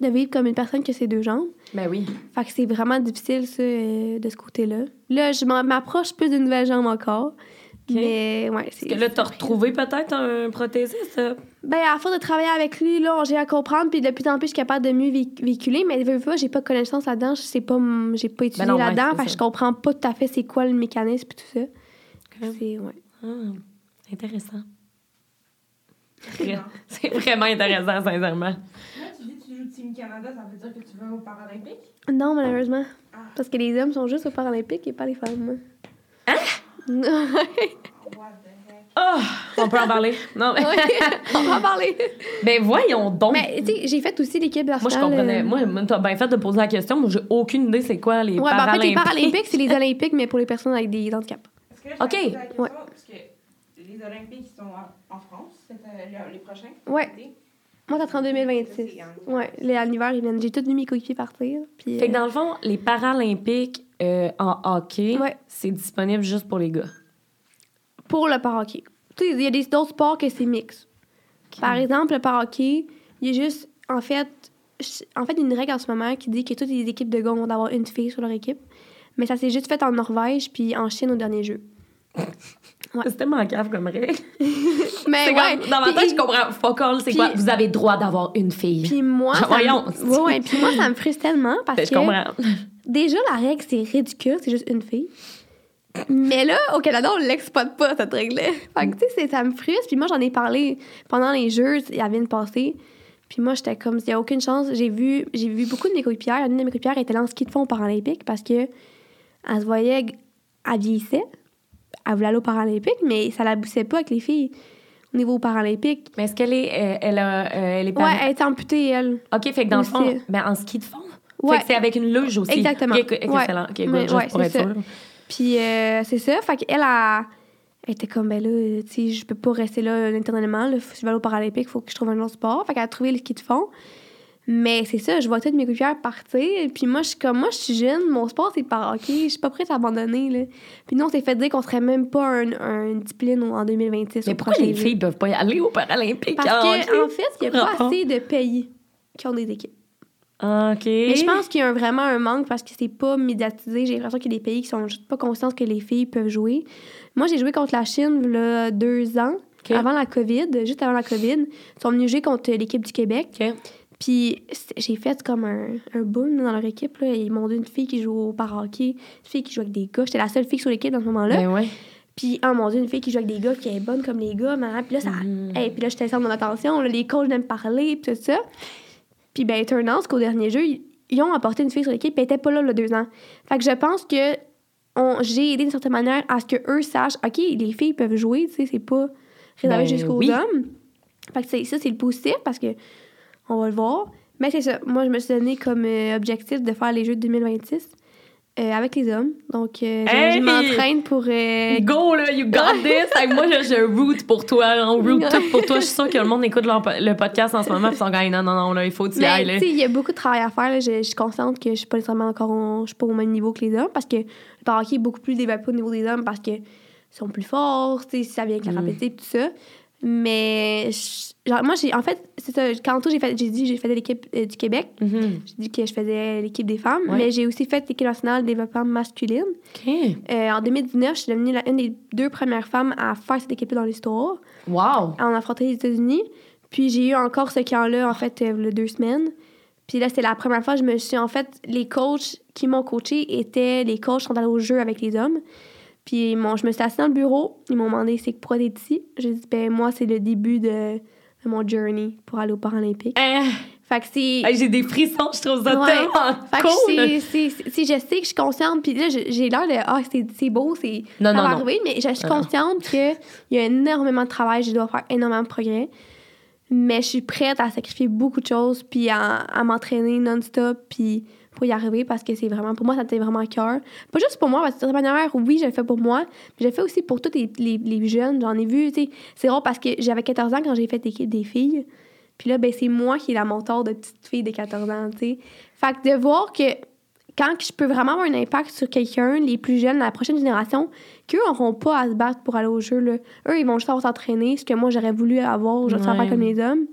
de vivre comme une personne qui a ses deux jambes. Ben oui. Fait que c'est vraiment difficile, ça, euh, de ce côté-là. Là, je m'approche plus d'une nouvelle jambe encore. Mais, ouais, c'est... Que là, t'as retrouvé peut-être un prothésiste? Ben, à force de travailler avec lui, là, j'ai à comprendre, puis de plus en plus, je suis capable de mieux véhi- véhiculer, mais veux, veux pas, j'ai pas de connaissance là-dedans, je sais pas, j'ai pas étudié non, ouais, là-dedans, c'est fait que ça. je comprends pas tout à fait c'est quoi le mécanisme et tout ça. C'est, ouais. Ah, intéressant. C'est vraiment intéressant, sincèrement. Là, tu dis que tu joues Team Canada, ça veut dire que tu vas aux Paralympiques? Non, malheureusement. Ah. Parce que les hommes sont juste aux Paralympiques et pas les femmes. Hein? Ah, on peut en parler. Non, mais... On va en parler. ben voyons donc. Mais, tu sais, j'ai fait aussi l'équipe moi, je comprenais. euh, Moi, t'as bien fait de poser la question. Moi, j'ai aucune idée c'est quoi les Ouais, ben, en fait, les Paralympiques. Paralympiques, c'est les Olympiques, mais pour les personnes avec des handicaps. Est-ce que je Ok. la question, Ouais. Parce que les Olympiques sont en, en France, c'est euh, le- les prochains? Ouais. Moi, ça sera en 2026. Ouais, les- à l'hiver, ils viennent. J'ai tous vu mes coéquipiers partir. Puis, Fait que euh, dans le fond, les Paralympiques euh, en hockey, Ouais. c'est disponible juste pour les gars. Pour le parahockey. Tu sais, il y a des d'autres sports que c'est mix. Par exemple, le parahockey, il y a juste, en fait, en fait, il y a une règle en ce moment qui dit que toutes les équipes de gars vont avoir une fille sur leur équipe. Mais ça s'est juste fait en Norvège puis en Chine au dernier jeu. Ouais. C'est tellement grave comme règle. Mais C'est ouais. comme- dans ma tête, je comprends fuck all, c'est quoi? Vous avez droit d'avoir une fille. Puis moi, Voyons. ouais, ouais, puis moi, ça me frustre tellement parce Ben, je que comprends. déjà, la règle, c'est ridicule, c'est juste une fille. Mais là, au Canada, on l'exploite pas, cette règle-là. Fait que, tu sais, ça me frustre. Puis moi, j'en ai parlé pendant les Jeux, il y avait une passée. Puis moi, j'étais comme, il n'y a aucune chance. J'ai vu, j'ai vu beaucoup de mes coéquipières. Une de mes coéquipières était là en ski de fond aux Paralympiques parce que elle se voyait, elle vieillissait. Elle voulait aller aux Paralympiques, mais ça la poussait pas avec les filles au niveau Paralympique. Mais est-ce qu'elle est, euh, elle a, euh, elle est Ouais, pas... elle était amputée, elle. OK, fait que dans le fond, ben, en ski de fond? Ouais. Fait que c'est avec une luge aussi. Exactement. Ouais. excellent. OK, ouais, pour être sûr. Puis euh, c'est ça. Fait qu'elle, a- elle était comme, ben là, tu sais, je peux pas rester là éternellement. Là, si je vais aller aux Paralympiques, il faut que je trouve un autre sport. Fait qu'elle a trouvé le ski de fond. Mais c'est ça, je vois toutes mes coéquipières partir. Puis moi, je suis comme, moi, je suis jeune, mon sport, c'est par hockey. Je suis pas prête à abandonner, là. Puis nous, on s'est fait dire qu'on serait même pas un, un- une discipline en 2026. Mais pourquoi les filles peuvent pas y aller aux Paralympiques? Parce en que, hockey? en fait, il y a pas assez de pays qui ont des équipes. OK. Mais je pense qu'il y a un- vraiment un manque parce que c'est pas médiatisé. J'ai l'impression qu'il y a des pays qui sont juste pas conscients que les filles peuvent jouer. Moi, j'ai joué contre la Chine il deux ans, avant la COVID, juste avant la COVID. Ils sont venus jouer contre l'équipe du Québec. Puis j'ai fait comme un, un boom dans leur équipe. Là. Ils m'ont dit une fille qui joue au parahockey, une fille qui joue avec des gars. J'étais la seule fille sur l'équipe dans ce moment-là. Ben ouais. Puis, oh mon Dieu, une fille qui joue avec des gars qui est bonne comme les gars. man. Puis là, ça... Mhm. Hey, puis là, j'étais centre de mon attention. là, les coachs me parler, puis tout ça. Puis, ben, turn out qu'au dernier jeu, ils, ont apporté une fille sur l'équipe, elle était pas là, le deux ans. Fait que je pense que j'ai aidé d'une certaine manière à ce qu'eux sachent, OK, les filles peuvent jouer, tu sais, c'est pas réservé Ben juste aux oui. hommes. Fait que ça, c'est le positif parce que on va le voir. Mais c'est ça. Moi, je me suis donné comme euh, objectif de faire les Jeux de 2026 euh, avec les hommes. Donc, euh, je- Hey! je m'entraîne pour. euh, Go, là, you got this! Moi, je, je root pour toi. On root tout pour toi. Je suis sûre que le monde écoute leur le podcast en ce moment et ils sont gagnés. Non, non, non, là, il faut que tu ailles. il y a beaucoup de travail à faire. là. Je, je suis consciente que je suis pas nécessairement encore je suis pas au même niveau que les hommes parce que le hockey est beaucoup plus développé au niveau des hommes parce que ils sont plus forts, sais, ça vient avec la Mm. rapidité tout ça. Mais je- genre, moi, j'ai en fait, c'est ça. Quand j'ai fait, j'ai dit j'ai fait l'équipe euh, du Québec. Mhm. J'ai dit que je faisais l'équipe des femmes, Ouais. mais j'ai aussi fait l'équipe nationale de développement masculine. OK. Euh, en 2019, je suis devenue la- une des deux premières femmes à faire cette équipe dans l'histoire. Wow! On a affronté les États-Unis. Puis j'ai eu encore ce camp-là, en fait, euh, le deux semaines. Puis là, c'était la première fois que je me suis... En fait, les coachs qui m'ont coaché étaient les coachs qui sont allés au jeu avec les hommes. Puis m'ont- je me suis assise dans le bureau. Ils m'ont demandé c'est pourquoi t'es ici. J'ai dit ben moi, c'est le début de, de mon journey pour aller aux Paralympiques. Hein? Fait que c'est. J'ai des frissons, je trouve ça Ouais. tellement Fait que cool! si je sais que je suis consciente, puis là, j'ai l'air de Ah, c'est c'est beau, c'est Non, ça non, va non. arriver, mais je suis consciente qu'il y a énormément de travail, je dois faire énormément de progrès. Mais je suis prête à sacrifier beaucoup de choses, puis à, à m'entraîner non-stop, puis pour y arriver, parce que c'est vraiment, pour moi, ça tient vraiment à cœur. Pas juste pour moi, parce que de cette manière, oui, je le fais pour moi, mais je le fais aussi pour tous les, les, les jeunes. J'en ai vu, tu sais, c'est drôle parce que j'avais 14 ans quand j'ai fait des filles. Puis là, ben, c'est moi qui est la mentor de petite fille de 14 ans, tu sais. Fait que de voir que quand je peux vraiment avoir un impact sur quelqu'un, les plus jeunes, la prochaine génération, qu'eux n'auront pas à se battre pour aller au jeu, là. Eux, ils vont juste avoir s'entraîner, ce que moi, j'aurais voulu avoir, je vais Ouais. faire comme les hommes.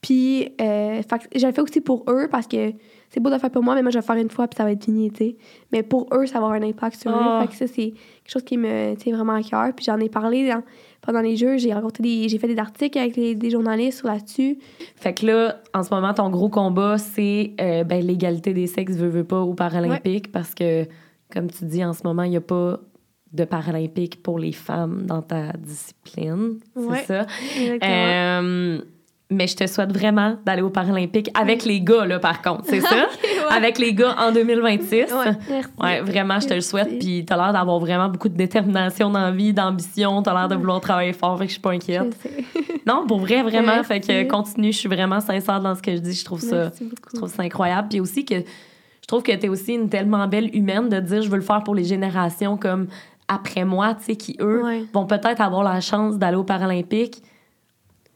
Puis, euh, fait que je le fais aussi pour eux parce que c'est beau de le faire pour moi, mais moi, je vais le faire une fois, puis ça va être fini, tu sais. Mais pour eux, ça va avoir un impact sur Ah. eux. Fait que ça, c'est quelque chose qui me tient vraiment à cœur. Puis j'en ai parlé dans- pendant les jeux. J'ai raconté des, j'ai fait des articles avec les- des journalistes là-dessus. Fait que là, en ce moment, ton gros combat, c'est euh, ben, l'égalité des sexes, veut, veut pas, aux Paralympiques, parce que, comme tu dis, en ce moment, il n'y a pas de Paralympiques pour les femmes dans ta discipline. Ouais. C'est ça. Mais je te souhaite vraiment d'aller aux Paralympiques avec les gars, là, par contre, c'est ça? Avec les gars en 2026. Ouais, merci. Ouais, vraiment, je te le souhaite. Puis t'as l'air d'avoir vraiment beaucoup de détermination dans la vie, d'ambition. T'as l'air de vouloir travailler fort, fait que je suis pas inquiète. Non, pour vrai, vraiment. Merci. Fait que continue, je suis vraiment sincère dans ce que je dis. Je trouve ça, je trouve ça incroyable. Puis aussi que je trouve que t'es aussi une tellement belle humaine de dire je veux le faire pour les générations comme après moi, tu sais, qui eux Ouais. vont peut-être avoir la chance d'aller aux Paralympiques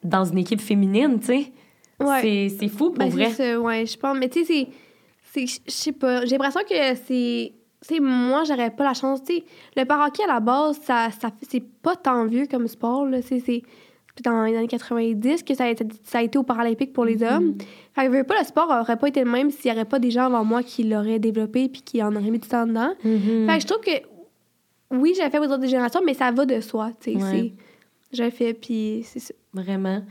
dans une équipe féminine, tu sais. Ouais. C'est, c'est fou pour Ben, vrai. ça, ouais, je pense. Mais tu sais, c'est- c'est. Je sais pas. J'ai l'impression que c'est. Tu sais, moi, j'aurais pas la chance. Tu sais, le parahockey, à la base, ça, ça, c'est pas tant vieux comme sport, là. C'est c'est dans les années 90 que ça a été, ça a été aux Paralympiques pour les Mm-hmm. hommes. Fait que, veux pas, le sport aurait pas été le même s'il y aurait pas des gens avant moi qui l'auraient développé puis qui en auraient mis du temps dedans. Mhm. Fait que je trouve que. Oui, j'ai fait aux autres générations, mais ça va de soi, tu sais. Ouais. J'ai fait, puis c'est ça. Vraiment.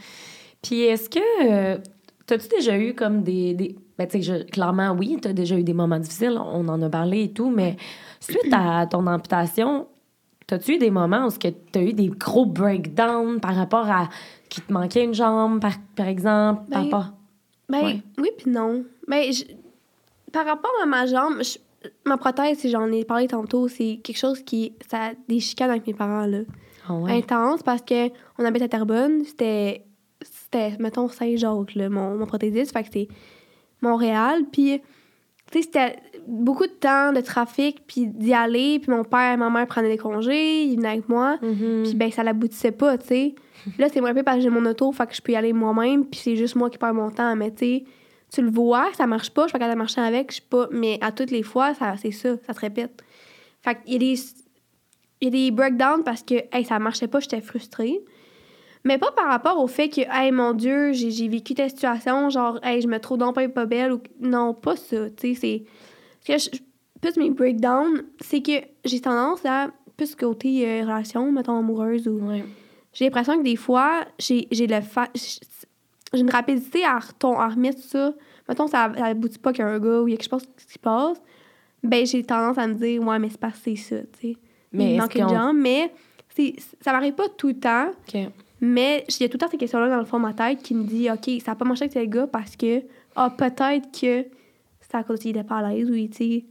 Puis est-ce que. euh, T'as-tu déjà eu comme des. des... Ben, tu sais, clairement, oui, t'as déjà eu des moments difficiles, on en a parlé et tout, mais suite à ton amputation, t'as-tu eu des moments où tu as eu des gros breakdowns par rapport à qui te manquait une jambe, par, par exemple? par Ben, rapport- Ben Ouais. oui puis non. Ben je- par rapport à ma jambe, je- ma prothèse, j'en ai parlé tantôt, c'est quelque chose qui ça a des chicanes avec mes parents là, Ah ouais. intense parce que on habite à Terrebonne, c'était c'était mettons Saint-Jacques là, mon mon prothésiste, fait que c'était Montréal puis tu sais c'était beaucoup de temps de trafic puis d'y aller, puis mon père et ma mère prenaient des congés, ils venaient avec moi. Mhm. Puis ben ça l'aboutissait pas, tu sais. Là, c'est moins peu parce que j'ai mon auto, fait que je peux y aller moi-même, puis c'est juste moi qui perds mon temps. Mais tu sais, tu le vois, ça marche pas, je suis pas capable de marcher avec, je suis pas. Mais à toutes les fois, ça, c'est ça, ça se répète. Fait qu'il y a des. Il y a des breakdowns parce que hey, ça marchait pas, j'étais frustrée. Mais pas par rapport au fait que, hey, mon Dieu, j'ai, vécu telle situation, genre, hey, je me trouve donc pas belle. Ou... Non, pas ça, tu sais, c'est. Parce que je- plus mes breakdowns, c'est que j'ai tendance à, plus côté euh, relation, mettons, amoureuse ou Ouais. j'ai l'impression que des fois, j'ai le fa- j'ai une rapidité à, remettre ça. Mettons, ça ça aboutit pas qu'un gars ou il y a quelque chose qui se passe. Ben, j'ai tendance à me dire, ouais, mais c'est c'est ça, tu sais. Mais Il une qu'on- jambe, mais ça m'arrive pas tout le temps. Mais il y a tout le temps ces questions-là dans le fond de ma tête qui me dit, OK, ça n'a pas marché avec tel gars parce que, ah, peut-être que c'est à cause qu'il était pas à l'aise ou, il, sais.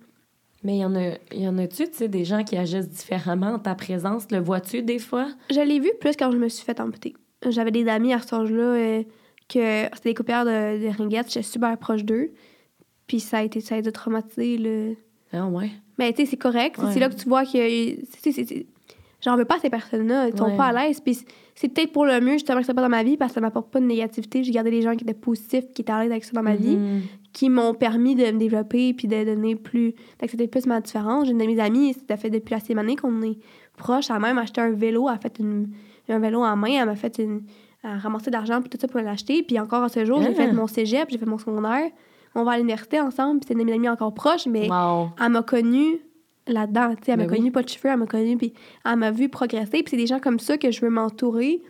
Mais y en a, y en a-tu, tu sais, des gens qui agissent différemment en ta présence? Le vois-tu des fois? Je l'ai vu plus quand je me suis fait amputer. J'avais des amis à cet âge-là euh, que c'était des coupeurs de, de ringuettes. J'étais super proche d'eux. Puis ça a été, ça a été traumatisé. Le... Ah ouais. Mais tu sais, c'est correct. Ouais. C'est là que tu vois que. J'en veux pas à ces personnes-là. Ils sont Ouais. pas à l'aise. Puis c'est peut-être pour le mieux, justement, que c'est pas dans ma vie parce que ça m'apporte pas de négativité. J'ai gardé les gens qui étaient positifs, qui étaient à l'aise avec ça dans ma vie, Mhm. qui m'ont permis de me développer puis de donner plus. d'accepter plus ma différence. J'ai une de mes amies, ça fait depuis la sixième année qu'on est proches. Elle a même acheté un vélo. Elle a fait une, un vélo en main. Elle m'a fait une. Elle a ramassé de l'argent puis tout ça pour l'acheter. Puis encore à ce jour, j'ai Ah. fait mon cégep, j'ai fait mon secondaire. On va à l'université ensemble. Puis c'est une amies encore proche, mais Wow. elle m'a connue là-dedans. Elle m'a Ben oui. connue pas de cheveux, elle m'a connue, puis elle m'a vu progresser. Puis c'est des gens comme ça que je veux m'entourer,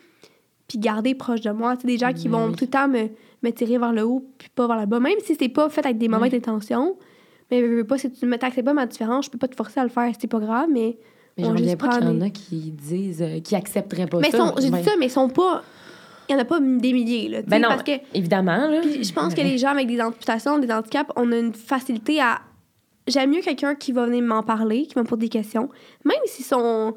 puis garder proche de moi. Tu sais, des gens qui Ben vont oui. tout le temps me, me tirer vers le haut, puis pas vers le bas. Même si c'est pas fait avec des mauvaises Ouais. intentions. Mais veux, veux pas, si tu ne t'acceptes pas ma différence, je peux pas te forcer à le faire, c'est pas grave, mais. Mais j'en reviens pas qu'il y en a qui disent, euh, qui accepteraient pas Mais ça. sont- j'ai dit ça, mais ils sont pas. Il y en a pas des milliers, là. Ben non, parce que évidemment, là. je pense que les gens avec des amputations, des handicaps, on a une facilité à. J'aime mieux quelqu'un qui va venir m'en parler, qui va me poser des questions, même si sont.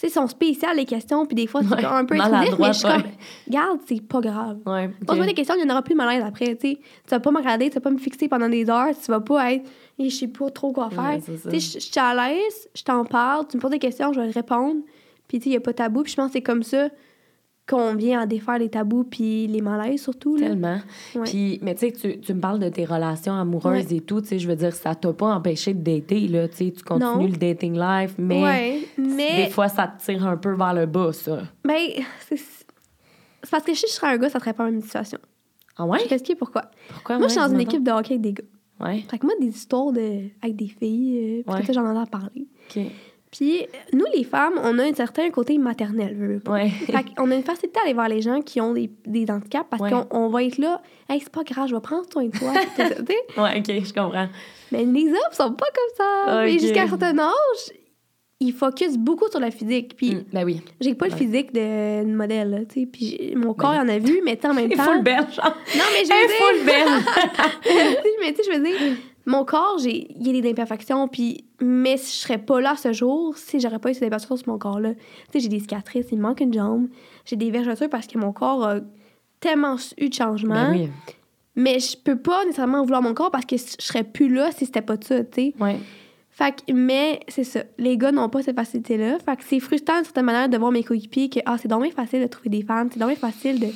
Tu sais, sont spéciales les questions, puis des fois, c'est Ouais, un peu intrusif, mais je suis comme. Regarde, c'est pas grave. Ouais. Pose-moi des questions, il n'y en aura plus de malaise après, tu sais. Tu vas pas me regarder, tu vas pas me fixer pendant des heures, tu vas pas être. Et je sais pas trop quoi faire. Ouais, c'est tu sais, je je suis à l'aise, je t'en parle, tu me poses des questions, je vais répondre. Puis, tu sais, il n'y a pas de tabou. Puis, je pense que c'est comme ça qu'on vient à défaire les tabous, puis les malaises surtout. Là. Tellement. Ouais. Puis, mais tu sais, tu, me parles de tes relations amoureuses et tout, tu sais, je veux dire, ça t'a pas empêché de dater, là, tu sais, tu continues Non. le dating life, mais ouais, mais. des fois, ça te tire un peu vers le bas, ça. Ben, c'est parce que si je serais un gars, ça serait pas la même situation. Ah ouais? Je pourquoi. Pourquoi? Moi, je suis dans une équipe de hockey avec des gars. Ouais. Fait que moi, des histoires de... avec des filles, euh, ça, j'en entends parler. OK. Puis nous, les femmes, on a un certain côté maternel, veux. Ouais. Fait qu'on a une facilité à aller voir les gens qui ont des, des handicaps parce Ouais. qu'on on va être là, hey, c'est pas grave, je vais prendre soin de toi. Ouais, OK, je comprends. Mais les hommes sont pas comme ça. Ok. Mais jusqu'à un certain âge, ils focusent beaucoup sur le physique. Puis Mm, ben oui. j'ai pas le physique de- modèle, là, tu sais. Puis mon corps, Ben il en a vu, mais en même Il temps. faut le belle, genre. Non, mais je veux dire. full belle. Tu sais, mais tu sais, je veux dire, mon corps, j'ai, il y a des imperfections, puis, mais je serais pas là ce jour si j'aurais pas eu ces imperfections sur mon corps-là. Tu sais, j'ai des cicatrices, il me manque une jambe, j'ai des vergetures parce que mon corps a tellement eu de changements, Ben oui. mais je peux pas nécessairement vouloir mon corps parce que je serais plus là si c'était pas ça, tu sais. Ouais. Fait que, mais c'est ça, les gars n'ont pas cette facilité-là. Fait que c'est frustrant d'une certaine manière de voir mes coéquipiers que, ah, c'est dommage facile de trouver des femmes, c'est dommage facile de.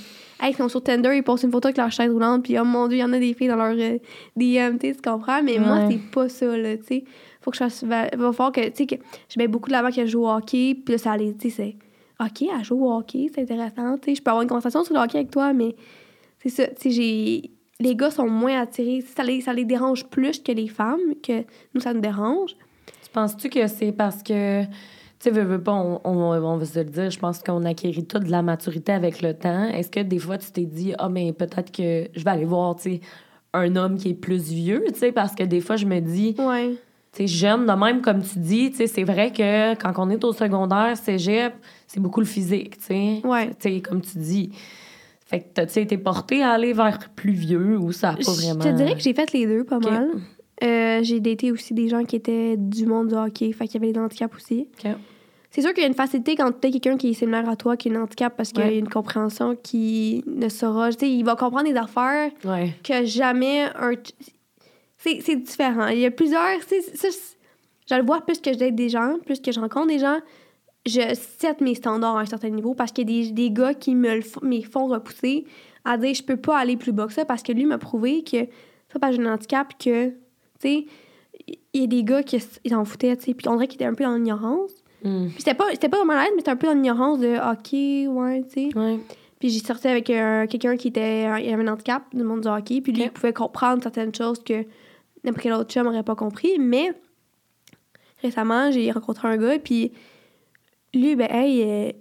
Hey, ils sont sur Tinder, ils postent une photo avec leur chaise roulante, puis oh mon dieu, il y en a des filles dans leur euh, DM, tu comprends? Mais moi, c'est pas ça, là, tu sais. Faut que je fasse. Va, va falloir que, tu sais, que je mets beaucoup de l'avant que je joue au hockey, puis là, ça allait, tu sais, c'est. OK, elle joue au hockey, c'est intéressant, tu sais. Je peux avoir une conversation sur le hockey avec toi, mais c'est ça, tu sais, j'ai. Les gars sont moins attirés. Ça les, ça les dérange plus que les femmes, que nous, ça nous dérange. Tu penses-tu que c'est parce que, tu sais, veux, veux pas, on, on, on va se le dire, je pense qu'on acquérit toute de la maturité avec le temps. Est-ce que des fois, tu t'es dit, ah, mais peut-être que je vais aller voir, tu sais, un homme qui est plus vieux, tu sais, parce que des fois, je me dis, Ouais. tu sais, jeune, de même, comme tu dis, tu sais, c'est vrai que quand on est au secondaire, cégep, c'est beaucoup le physique, tu sais. Ouais. Tu sais, comme tu dis. Fait que t'as-tu été porté à aller vers plus vieux ou ça a pas vraiment... Je te dirais que j'ai fait les deux pas mal. Euh, j'ai daté aussi des gens qui étaient du monde du hockey, fait qu'il y avait des handicaps aussi. C'est sûr qu'il y a une facilité quand tu as quelqu'un qui est similaire à toi, qui a un handicap, parce qu'il Ouais. y a une compréhension qui ne saura. Tu sais, il va comprendre des affaires Ouais. que jamais un. C'est c'est différent. Il y a plusieurs. ça, je le vois plus que date des gens, plus que je rencontre des gens. Je set mes standards à un certain niveau parce qu'il y a des, des gars qui me, le font repousser à dire je peux pas aller plus bas que ça parce que lui m'a prouvé que c'est pas parce que j'ai un handicap que. Tu sais, il y a des gars qui s'en foutaient, tu sais, puis on dirait qu'ils étaient un peu dans l'ignorance. Hmm. Puis c'était pas, c'était pas malade, mais c'était un peu dans l'ignorance de OK, ouais, tu sais. Ouais. Puis j'ai sorti avec euh, quelqu'un qui était il avait un handicap du monde du hockey, puis lui il pouvait comprendre certaines choses que n'importe quel autre chum n'aurait pas compris, mais récemment, j'ai rencontré un gars puis lui ben hey euh,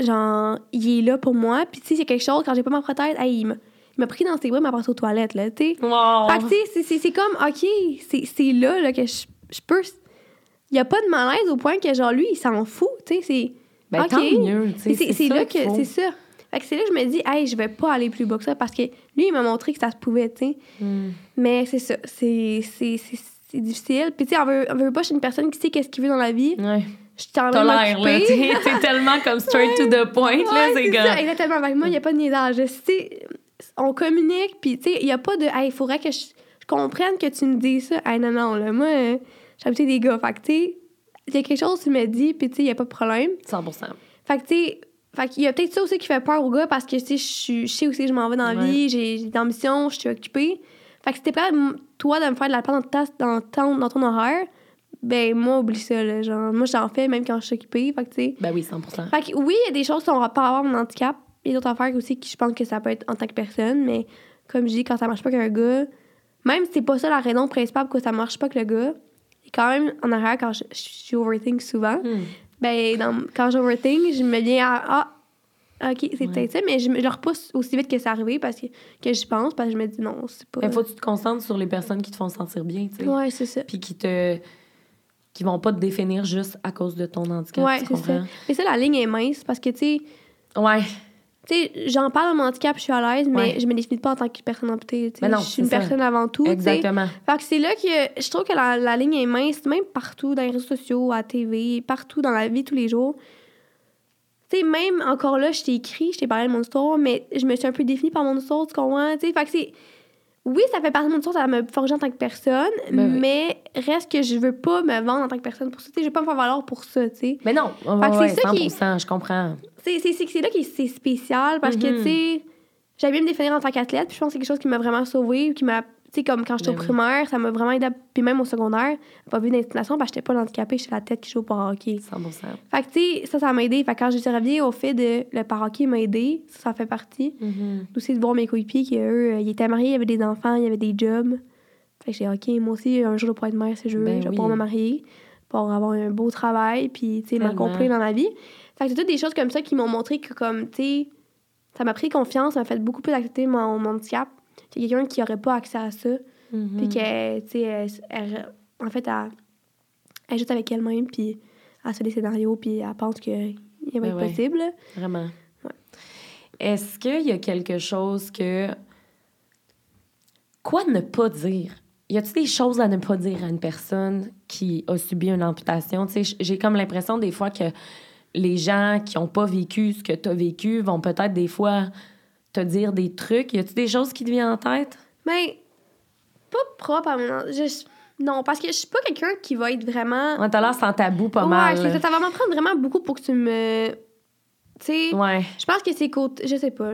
genre il est là pour moi, puis tu sais c'est quelque chose quand j'ai pas ma prothèse, hey, il m'a pris dans ses bras, il m'a passé aux toilettes là, tu sais. Wow. Fait que, tu sais, c'est- comme, OK, c'est c'est là, là que je, je peux. Il n'y a pas de malaise au point que, genre, lui, il s'en fout, tu sais. C'est. Ben, OK. tant mieux, tu sais. C'est là que. C'est ça. Fait que c'est là que je me dis, hey, je vais pas aller plus bas que ça parce que lui, il m'a montré que ça se pouvait, tu sais. Hmm. Mais c'est ça. C'est difficile. Puis, tu sais, on veut, on veut pas, je suis une personne qui sait qu'est-ce qu'il veut dans la vie. Ouais. Je t'en veux l'air, là. T'es tellement comme straight to the point, là, Ouais, c'est c'est comme... ça, exactement. Avec moi, il n'y a pas de niaisage. On communique, puis tu sais, il n'y a pas de. Hey, il faudrait que je, je comprenne que tu me dis ça. Hey, non, non, là, moi, habitué des gars. Fait que, tu sais, il y a quelque chose tu me dis, puis tu sais, il n'y a pas de problème. 100 Fait que, tu sais, fait qu'il y a peut-être ça aussi qui fait peur aux gars parce que, tu sais, je sais aussi que je m'en vais dans la Ouais. vie, j'ai ambitions, je suis occupée. Fait que si t'es prêt, toi, de me faire de la place dans, ta- dans, ton, dans ton horaire, ben, moi, oublie ça, là. Genre, moi, j'en fais même quand je suis occupée. Fait que, tu sais. Ben oui, 100 Fait que oui, il y a des choses qui ont rapport à avoir mon handicap. Il y a d'autres affaires aussi qui je pense que ça peut être en tant que personne, mais comme je dis, quand ça marche pas qu'un gars, même si c'est pas ça la raison principale pourquoi ça marche pas que le gars, quand même en arrière quand je, je overthink souvent. Hmm. Ben, dans- quand j'overthink, je me dis à Ah, ok, c'est peut-être ça, mais je, me- je le repousse aussi vite que c'est arrivé parce que, que j'y pense, parce que je me dis non, c'est pas. Il faut que tu te concentres sur les personnes qui te font sentir bien, tu sais. Ouais, c'est ça. Puis qui te... qui vont pas te définir juste à cause de ton handicap, Ouais, c'est ça. Mais ça, la ligne est mince parce que, tu sais, Ouais. Tu sais, j'en parle de mon handicap, je suis à l'aise, mais Ouais. je me définis pas en tant que personne amputée. non, je suis une ça. personne avant tout. Exactement. Fait que c'est là que je trouve que la, la ligne est mince, même partout, dans les réseaux sociaux, à la TV, partout dans la vie tous les jours. Tu sais, même encore là, je t'ai écrit, je t'ai parlé de mon histoire, mais je me suis un peu définie par mon histoire, tu comprends? Tu sais, fait que c'est. Oui, ça fait partie de mon histoire, ça me forge en tant que personne, Ben oui. mais reste que je veux pas me vendre en tant que personne pour ça. Tu sais, je veux pas me faire valoir pour ça, tu sais. Mais non, Fait que ouais, c'est ça qui- 100 je comprends. C'est là que c'est spécial parce que, Mhm. tu sais, j'avais bien me définir en tant qu'athlète, puis je pense que c'est quelque chose qui m'a vraiment sauvée, qui m'a, sais, comme quand j'étais au Ben primaire, ça m'a vraiment aidé, puis même au secondaire, pas vu d'intimidation parce que j'étais pas handicapée, j'étais la tête qui joue au hockey. 100 Fait que, tu sais, ça, ça m'a aidé. Fait que quand je reviens au fait de le par-hockey m'a aidé, ça, ça fait partie. Mhm. Aussi de voir mes coéquipiers qui, eux, euh, ils étaient mariés, ils avaient des enfants, ils avaient des jobs. Fait que j'ai OK, moi aussi, un jour, je pouvoir être mère si je veux. Ben je vais oui. pouvoir me marier, pour avoir un beau travail, puis, tu sais, m'accomplir dans ma vie. Fait que c'est toutes des choses comme ça qui m'ont montré que, comme, tu sais, ça m'a pris confiance, ça m'a fait beaucoup plus accepter mon, mon handicap. Qu'il y a quelqu'un qui n'aurait pas accès à ça. Mhm. Puis que, tu sais, en fait, elle, elle est juste avec elle-même, puis elle se fait des scénarios, puis elle pense qu'il va Ben être ouais. possible. Vraiment. Ouais. Est-ce qu'il y a quelque chose que. Quoi ne pas dire? Y a-t-il des choses à ne pas dire à une personne qui a subi une amputation? Tu sais, j- j'ai comme l'impression des fois que les gens qui n'ont pas vécu ce que tu as vécu vont peut-être des fois te dire des trucs? Y a-t-il des choses qui te viennent en tête? Mais pas propre à mon... je- non, parce que je suis pas quelqu'un qui va être vraiment... Ouais, t'as l'air sans tabou pas ouais, mal. c'est ça, va m'en prendre vraiment beaucoup pour que tu me... Tu sais, Ouais. je pense que c'est côté... Je sais pas.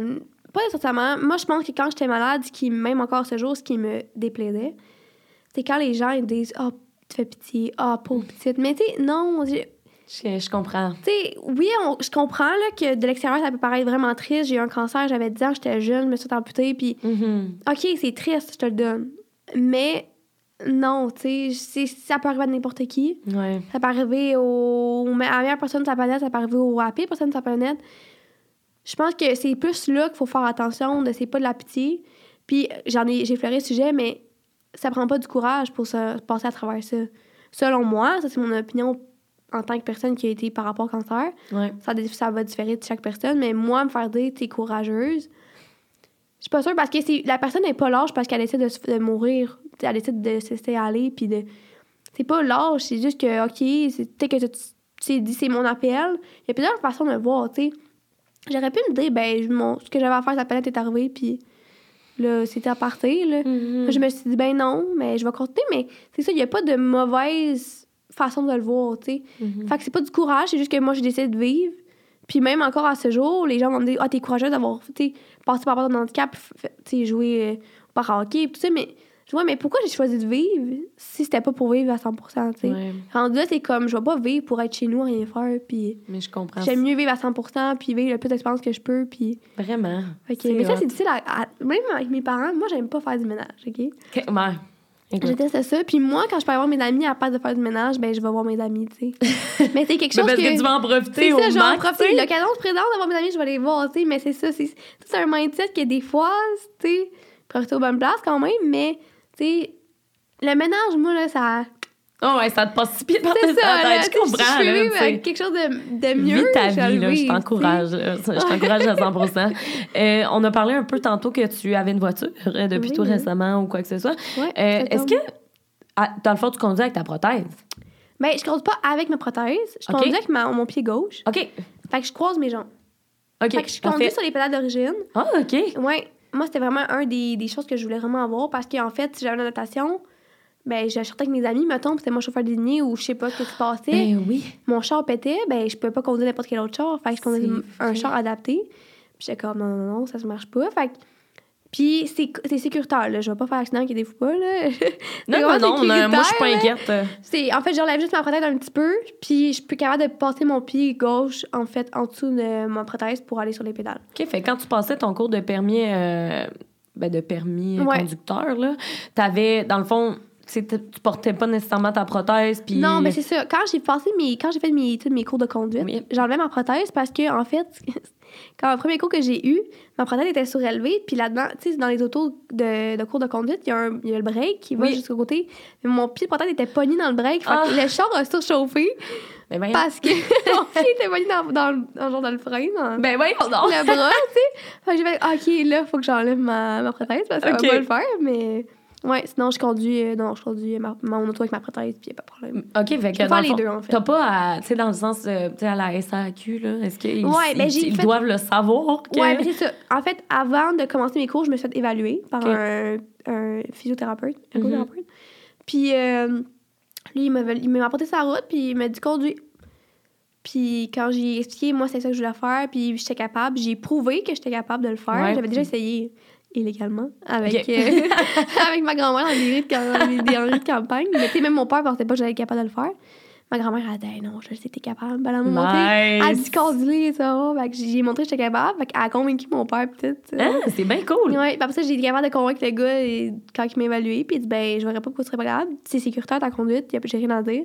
Pas nécessairement. Moi, je pense que quand j'étais malade, ce qui, même encore ce jour, ce qui me déplaisait, c'est quand les gens ils disent « Ah, tu fais pitié. Ah, pauvre petite. » Mais tu sais, non, Je, je comprends. Tu sais, oui, on- je comprends là, que de l'extérieur, ça peut paraître vraiment triste. J'ai eu un cancer, j'avais 10 ans, j'étais jeune, je me suis amputée, puis Mhm. OK, c'est triste, je te le donne. Mais non, tu sais, ça peut arriver à n'importe qui. Ouais. Ça peut arriver au, à la meilleure personne de sa planète, ça peut arriver au, à la pire personne de sa planète. Je pense que c'est plus là qu'il faut faire attention, de c'est pas de la pitié. Puis j'en ai, j'ai fleuré le sujet, mais ça prend pas du courage pour se passer à travers ça. Selon moi, ça c'est mon opinion en tant que personne qui a été par rapport au cancer. Ouais. Ça, ça va différer de chaque personne, mais moi, me faire dire t'es courageuse, je suis pas sûre parce que la personne n'est pas lâche parce qu'elle essaie de, de mourir. Elle essaie de se laisser aller, puis de. C'est pas lâche, c'est juste que, OK, c'est que tu t'es dit c'est mon appel. Il y a plusieurs façons de le voir, tu sais. J'aurais pu me dire, ben, mon, ce que j'avais à faire, sa planète est arrivé, puis là, c'était à partir, là. Mhm. Je me suis dit, ben non, mais je vais continuer, mais c'est ça, il n'y a pas de mauvaise façon de le voir, tu sais. Mhm. Fait que c'est pas du courage, c'est juste que moi, j'ai décidé de vivre. Puis même encore à ce jour, les gens vont me dire, ah, t'es courageuse d'avoir, passé par rapport à ton handicap, tu sais, joué euh, au parahockey, tout ça, mais je vois, mais pourquoi j'ai choisi de vivre si c'était pas pour vivre à 100 tu sais? Ouais. Rendu là, c'est comme, je vais pas vivre pour être chez nous, rien faire, puis Mais je comprends. j'aime mieux vivre à 100% puis vivre le plus d'expérience que je peux, puis... Vraiment. C'est mais ça, c'est difficile à, à- Même avec mes parents, moi, j'aime pas faire du ménage, OK? Ok, ouais. Je déteste ça. Puis moi, quand je peux avoir mes amis à part de faire du ménage, ben je vais voir mes amis, tu sais. mais c'est quelque chose parce que, que... tu vas en profiter C'est ça, je vais en profiter. L'occasion se présente d'avoir mes amis, je vais les voir, tu sais. Mais c'est ça, c'est c'est un mindset que des fois, tu sais, profiter aux bonnes places quand même, mais, tu sais, le ménage, moi, là, ça... Oh ouais, ça te passe si bien par ça, là, Je comprends, je là, avec quelque chose de, de mieux, Vis ta vie, là, je t'encourage. Je t'encourage à 100% Euh, On a parlé un peu tantôt que tu avais une voiture euh, depuis Oui, tout oui. récemment ou quoi que ce soit. Ouais, Euh, Est-ce que, ah, dans le fond, tu conduis avec ta prothèse? Ben, je conduis pas avec ma prothèse, je conduis avec ma- mon pied gauche. OK. Fait que je croise mes jambes. OK. Fait que je conduis sur les pédales d'origine. Ah, OK. Ouais, moi, c'était vraiment un des, des choses que je voulais vraiment avoir parce qu'en fait, si j'avais une natation, ben, je sortais avec mes amis, mettons, puis c'était mon chauffeur désigné ou je sais pas ce qui se passait. Ben oui. Mon char pétait, ben, je pouvais pas conduire n'importe quel autre char. Fait que je conduisais un char adapté. Puis j'étais comme, non, non, non, ça se marche pas. Fait que- Puis c'est c'est sécuritaire, là. Je vais pas faire accident qui des fous pas, là. Non, non, non, non, moi, je suis pas inquiète. C'est, en fait, j'enlève juste ma prothèse un petit peu, puis je suis plus capable de passer mon pied gauche, en fait, en dessous de ma prothèse pour aller sur les pédales. OK, fait que quand tu passais ton cours de permis, euh, ben de permis Ouais. conducteur, là, t'avais, dans le fond, tu portais pas nécessairement ta prothèse, puis... Non, mais c'est ça. Quand j'ai passé mes, quand j'ai fait mes, mes cours de conduite, Oui. j'enlevais ma prothèse parce que, en fait, quand le premier cours que j'ai eu, ma prothèse était surélevée. Puis là-dedans, tu sais, dans les autos de, de cours de conduite, il y, a un- il y a le break qui va Oui. jusqu'au côté. Mais mon pied de prothèse était pogné dans le break. Fait que Ah. le char a surchauffé Ben parce que mon pied était pogné dans, dans, le- dans, genre dans le frein, dans Ben donc. le bras, tu sais. Fait que j'ai fait, OK, là, faut que j'enlève ma, ma prothèse parce que ça Ok. va pas le faire. Mais ouais, sinon, je conduis, euh, non, je conduis ma, mon auto avec ma prothèse, puis il a pas de problème. OK, fait que dans les fond, deux, en fait. t'as pas à, tu sais, dans le sens, euh, tu sais, à la SAQ, là, est-ce qu'ils Ouais, ben, ils- j'ai ils fait- doivent le savoir que... Ouais, mais c'est ça. En fait, avant de commencer mes cours, je me suis fait évaluer par un, un physiothérapeute, un co-thérapeute. Puis euh, lui, il m'a apporté sa route, puis il m'a dit conduis. Puis quand j'ai expliqué, moi, c'est ça que je voulais faire, puis j'étais capable, j'ai prouvé que j'étais capable de le faire. Ouais. J'avais déjà essayé illégalement avec, Ok. euh, avec ma grand-mère dans des rues de, campagne. Mais tu sais, même mon père pensait pas que j'allais être capable de le faire. Ma grand-mère, elle a dit, Hey, non, je sais que t'es capable. Ben, Elle m'a montré. Elle a dit ça. Fait que j'ai montré que j'étais capable. Fait qu'elle a convaincu mon père, peut-être. Ah, c'est bien cool. Ouais, puis après ça, j'ai été capable de convaincre le gars et- quand il m'a évalué. Puis il dit, ben, je verrais pas pourquoi tu serais pas capable. C'est sécuritaire ta conduite, j'ai rien à dire.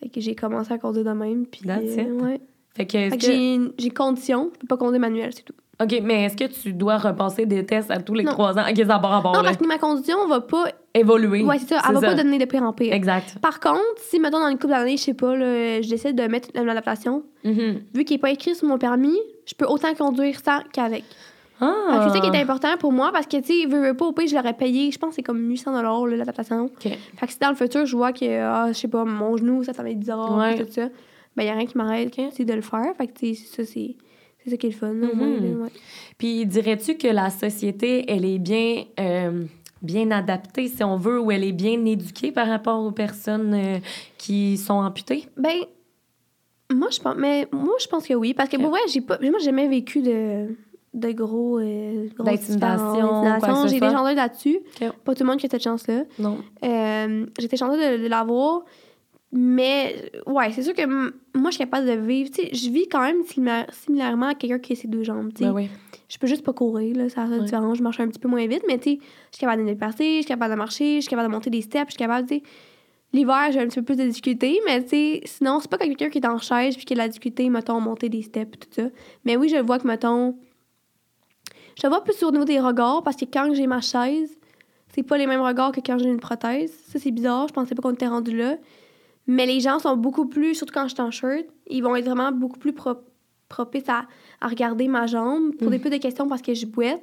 Fait que j'ai commencé à conduire de même. Puis, euh, ouais. Fait que, que j'ai une condition, je peux pas conduire manuel, c'est tout. OK, mais est-ce que tu dois repasser des tests à tous les Non. trois ans? OK, ça n'a pas rapport, non, là. parce que ma condition va pas. Évoluer. Ouais, c'est ça. Elle va pas donner de pire en pire. Exact. Par contre, si, mettons, dans une couple d'années, je sais pas, là, je décide de mettre une adaptation, Mhm. vu qu'il est pas écrit sur mon permis, je peux autant conduire sans qu'avec. Ah. C'est ça qui est important pour moi parce que, tu sais, veux, veux pas, au pire, je l'aurais payé, je pense que c'est comme 800 là, l'adaptation. OK. Fait que si dans le futur, je vois que, ah, je sais pas, mon genou, ça, ça va être bizarre, Ouais. tout ça, ben, y a rien qui m'arrête, c'est de le faire. Fait que, tu sais, ça, c'est. C'est ça qui est le fun. au Mhm. moins, là, ouais. Puis dirais-tu que la société, elle est bien, euh, bien adaptée, si on veut, ou elle est bien éduquée par rapport aux personnes euh, qui sont amputées? Ben, moi, je pense, mais moi, je pense que oui. Parce que, Ok. pour vrai, j'ai pas, moi, j'ai jamais vécu de, de gros. Euh, D'intimidation, J'ai été chanteuse là-dessus. Pas tout le monde qui a cette chance-là. Non. Euh, J'étais chanteuse de, de l'avoir. Mais, ouais, c'est sûr que moi, je suis capable de vivre. Tu sais, je vis quand même similaire- similairement à quelqu'un qui a ses deux jambes. tu sais. Ben oui. Je peux juste pas courir, là, ça a Ouais. différent. Je marche un petit peu moins vite, mais tu sais, je suis capable de me déplacer, je suis capable de marcher, je suis capable de monter des steps, je suis capable, tu sais. L'hiver, j'ai un petit peu plus de difficultés, mais tu sais, sinon, c'est pas quelqu'un qui est en chaise puis qui a de la difficulté, mettons, à monter des steps, tout ça. Mais oui, je vois que, mettons, je vois plus au niveau des regards parce que quand j'ai ma chaise, c'est pas les mêmes regards que quand j'ai une prothèse. Ça, c'est bizarre, je pensais pas qu'on était rendu là. Mais les gens sont beaucoup plus, surtout quand je suis en shirt, ils vont être vraiment beaucoup plus pro- propices à, à regarder ma jambe pour Mm. des peu de questions parce que je boite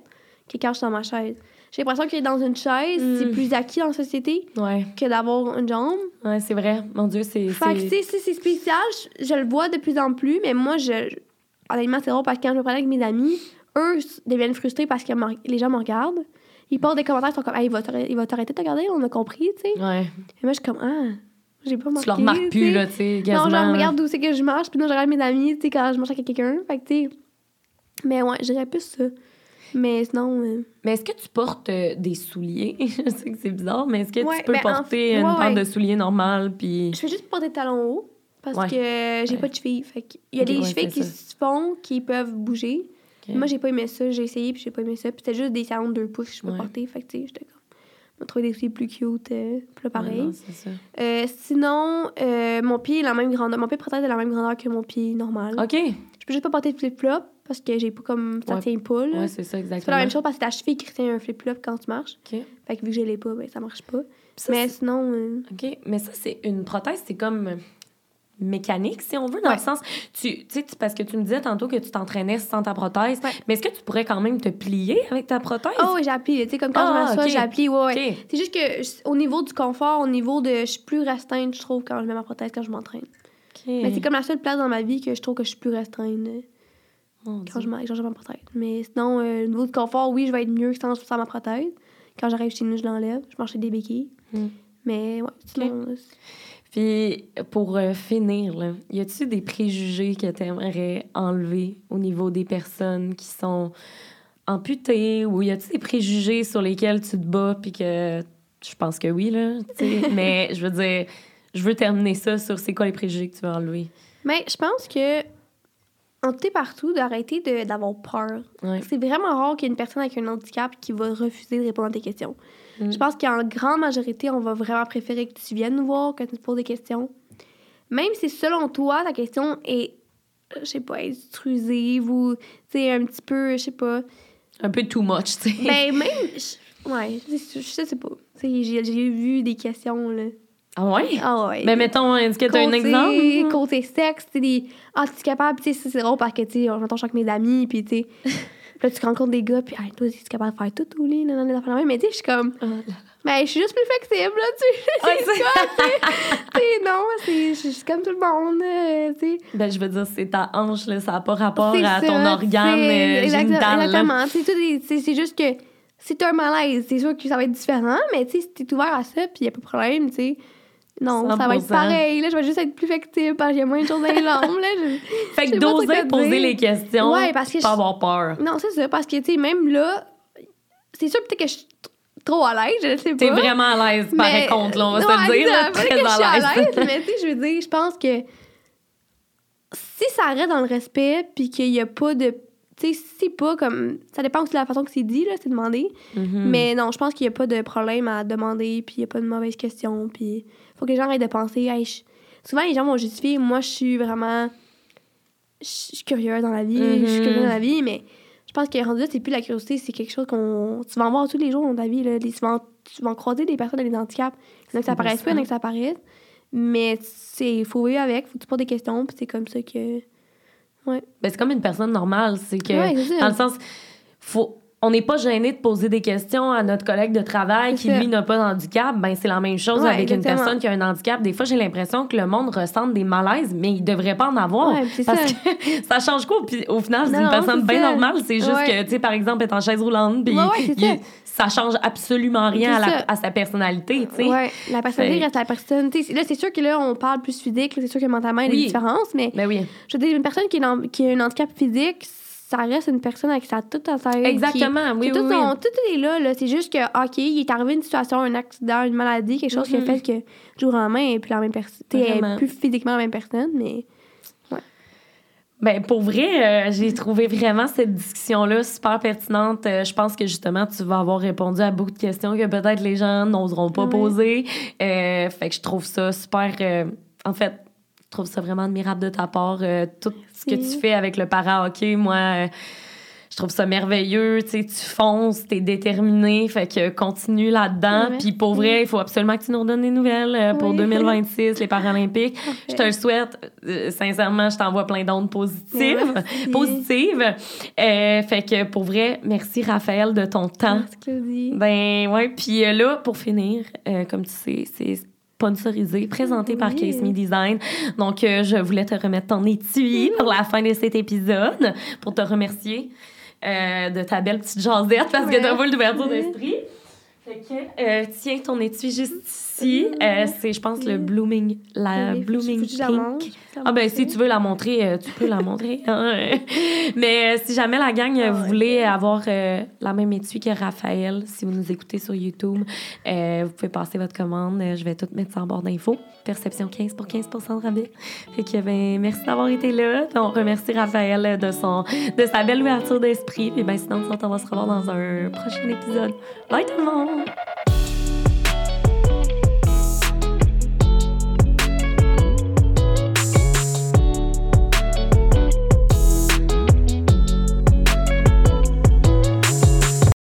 que quand je suis dans ma chaise. J'ai l'impression que dans une chaise, Mm. c'est plus acquis dans la société Ouais. que d'avoir une jambe. Ouais, c'est vrai. Mon Dieu, c'est. Fait que, c'est- spécial. Je, je le vois de plus en plus, mais moi, je. Honnêtement, c'est drôle parce que quand je me parlais avec mes amis, eux deviennent frustrés parce que les gens me regardent. Ils portent des commentaires, ils sont comme, hey, il va t'arrêter il va t'arrêter de te regarder, on a compris, tu sais. Ouais. Et moi, je suis comme, ah, j'ai pas marqué. Tu le remarques plus, là, tu sais, Non, genre, regarde d'où c'est que je marche, puis non, je regarde mes amis, tu sais, quand je marche avec quelqu'un. Fait que, tu sais. Mais ouais, je dirais plus ça. Mais sinon. euh, Mais est-ce que tu portes euh, des souliers? je sais que c'est bizarre, mais est-ce que Ouais, tu peux ben, en porter une paire ouais. de souliers normale, puis... Je fais juste porter des talons hauts parce que j'ai pas de chevilles. Fait que il y a des chevilles qui se font, qui peuvent bouger. Ok. Moi, j'ai pas aimé ça. J'ai essayé, puis j'ai pas aimé ça. Puis c'était juste des talons de deux pouces que je peux porter. Fait que, tu sais, j'étais. On va trouver des souliers plus cute. euh, là, pareil. Ouais, non, c'est ça. Euh, sinon, euh, mon pied est la même grandeur. Mon pied prothèse est la même grandeur que mon pied normal. OK. Je peux juste pas porter de flip-flop parce que j'ai pas comme. Ça Ouais. tient pas, là. Ouais, c'est ça, exactement. c'est pas la même chose parce que ta cheville qui retient un flip-flop quand tu marches. OK. Fait que vu que je l'ai pas, ben ça marche pas. Ça, Mais sinon. OK. Mais ça, c'est une prothèse, c'est comme mécanique, si on veut, dans Ouais. le sens... Tu tu sais, parce que tu me disais tantôt que tu t'entraînais sans ta prothèse, Ouais. mais est-ce que tu pourrais quand même te plier avec ta prothèse? Oh, oui, j'ai appris. Tu sais, comme quand Ah, je m'assois, ok. j'ai appris. Ouais. C'est juste que je- au niveau du confort, au niveau de. Je suis plus restreinte, je trouve, quand je mets ma prothèse, quand je m'entraîne. Mais c'est comme la seule place dans ma vie que je trouve que je suis plus restreinte euh, quand je mets quand j'ai ma prothèse. Mais sinon, euh, au niveau du confort, oui, je vais être mieux sans, sans ma prothèse. Quand j'arrive chez nous, je l'enlève. Je marche des béquilles. Hmm. Mais ouais, sinon. euh, Puis, pour euh, finir, là, y a-tu des préjugés que tu aimerais enlever au niveau des personnes qui sont amputées? Ou y a-tu des préjugés sur lesquels tu te bats puis que je pense que oui là, mais je veux dire je veux terminer ça sur c'est quoi les préjugés que tu veux enlever? Mais je pense que. En tout et partout, d'arrêter d'avoir peur. Ouais. C'est vraiment rare qu'il y ait une personne avec un handicap qui va refuser de répondre à tes questions. Mm. Je pense qu'en grande majorité, on va vraiment préférer que tu viennes nous voir, que tu te poses des questions. Même si selon toi, ta question est, je sais pas, intrusive ou, tu sais, un petit peu, je sais pas. Un peu too much, tu sais. Ben, même, je- ouais, je sais- je sais pas. Tu sais, j'ai j'ai vu des questions, là. ah ouais? Ah ouais. Mais mettons, est-ce que tu as un exemple? Côté sexe, tu sais, des. Ah, tu es capable, tu sais, c'est drôle parce que, tu sais, j'entends chaque mes amis, puis, tu sais. puis là, tu rencontres des gars, puis, ah, toi, tu es capable de faire tout au lit, non, non, non, mais, tu sais, je suis comme. Ah, là. Mais je suis juste plus flexible, là, tu sais. Tu? Tu non, c'est- je suis comme tout le monde, euh, tu sais. Ben je veux dire c'est ta hanche là, ça n'a pas rapport à ça, ton organe euh, génital. Exactement. Tu C'est juste que si t'as un malaise, c'est sûr que ça va être différent, mais tu sais, si t'es ouvert à ça, puis y a pas de problème, tu sais. Non, ça va être 100%. pareil. Là, je vais juste être plus flexible parce qu'il y a moins de choses dans les jambes. Là. Je- Fait que d'oser poser les questions, Ouais, parce que pas je- avoir peur. Non, c'est ça, parce que, tu sais, même là, c'est sûr peut-être que je trop à l'aise, je sais pas. T'es vraiment à l'aise, par Mais- contre, là, on va se le dire. là, très que je suis à l'aise. mais tu sais, je veux dire, je pense que si ça reste dans le respect, puis qu'il y a pas de. Tu sais, si c'est pas comme. Ça dépend aussi de la façon que c'est dit, là, c'est demandé. Mhm. Mais non, je pense qu'il y a pas de problème à demander, puis il y a pas de mauvaise question, puis faut que les gens arrêtent de penser. Hey, je- Souvent, les gens vont justifier, moi, je suis vraiment. Je suis curieux dans la vie, je suis curieux dans la vie, mais je pense que rendu là, c'est plus la curiosité, c'est quelque chose qu'on. Tu vas en voir tous les jours dans ta vie, là. Les- Tu vas, en- tu vas en croiser des personnes avec des handicaps. Il y en a que ça paraisse pas, il y en a que ça apparaisse. Mais il faut vivre avec, faut que tu poses des questions, puis c'est comme ça que. Ben, c'est comme une personne normale. C'est que, Ouais, c'est ça. dans le sens, faut, on n'est pas gêné de poser des questions à notre collègue de travail qui, ça. lui, n'a pas d'handicap. Ben, c'est la même chose Ouais, avec une personne qui a un handicap. Des fois, j'ai l'impression que le monde ressent des malaises, mais il devrait pas en avoir. Ouais, parce ça. que ça change quoi? Puis au final, c'est une personne bien ça. normale. C'est juste Ouais. que, tu sais, par exemple, être en chaise roulante, puis ça. change absolument rien à, la- sa personnalité, tu sais. Ouais, la personnalité reste la sais, là, c'est sûr que là, on parle plus physique, c'est sûr que mentalement, il y a des différences, mais Ben oui. je veux dire, une personne qui, est dans- qui a un handicap physique, ça reste une personne avec sa toute à tête. Exactement, qui- oui, qui oui, tout, son- oui. tout est là, là. C'est juste que, OK, il est arrivé une situation, un accident, une maladie, quelque chose qui a Mhm. fait que, jour au lendemain, elle est plus la même personne. Plus physiquement la même personne, mais. Ben, pour vrai, euh, j'ai trouvé vraiment cette discussion-là super pertinente. Euh, je pense que justement, tu vas avoir répondu à beaucoup de questions que peut-être les gens n'oseront pas Ouais. poser. Euh, fait que je trouve ça super. en fait, je trouve ça vraiment admirable de ta part. euh, ce que tu fais avec le para-hockey, moi. euh, je trouve ça merveilleux, tu sais, tu fonces, t'es déterminé, fait que continue là-dedans. Puis pour vrai, il faut absolument que tu nous redonnes des nouvelles euh, pour Oui. 2026, les Paralympiques. Je te le souhaite. Euh, sincèrement, je t'envoie plein d'ondes positives. Merci. Positives. Euh, fait que pour vrai, merci Raphaël de ton temps. Merci. Ben ouais. Puis là, pour finir, euh, comme tu sais, c'est sponsorisé, présenté par. Case Me Design. Donc, euh, je voulais te remettre ton étui pour la fin de cet épisode, pour te remercier euh, de ta belle petite jasette parce que t'as pas d'ouverture d'esprit. Fait que, euh, tiens ton étui juste ici. Euh, c'est, je pense, le Blooming, la Oui, Blooming faut Pink. la Ah ben si tu veux la montrer, euh, tu peux la montrer. hein. Mais euh, si jamais la gang Ah vous ouais. voulez avoir euh, la même étui que Raphaël, si vous nous écoutez sur YouTube, euh, vous pouvez passer votre commande. Je vais tout mettre ça en barre d'infos. Perception 15 pour 15 de rabais. Fait que ben merci d'avoir été là. On remercie Raphaël de son de sa belle ouverture d'esprit. Et ben sinon, on va se revoir dans un prochain épisode. Bye tout le monde!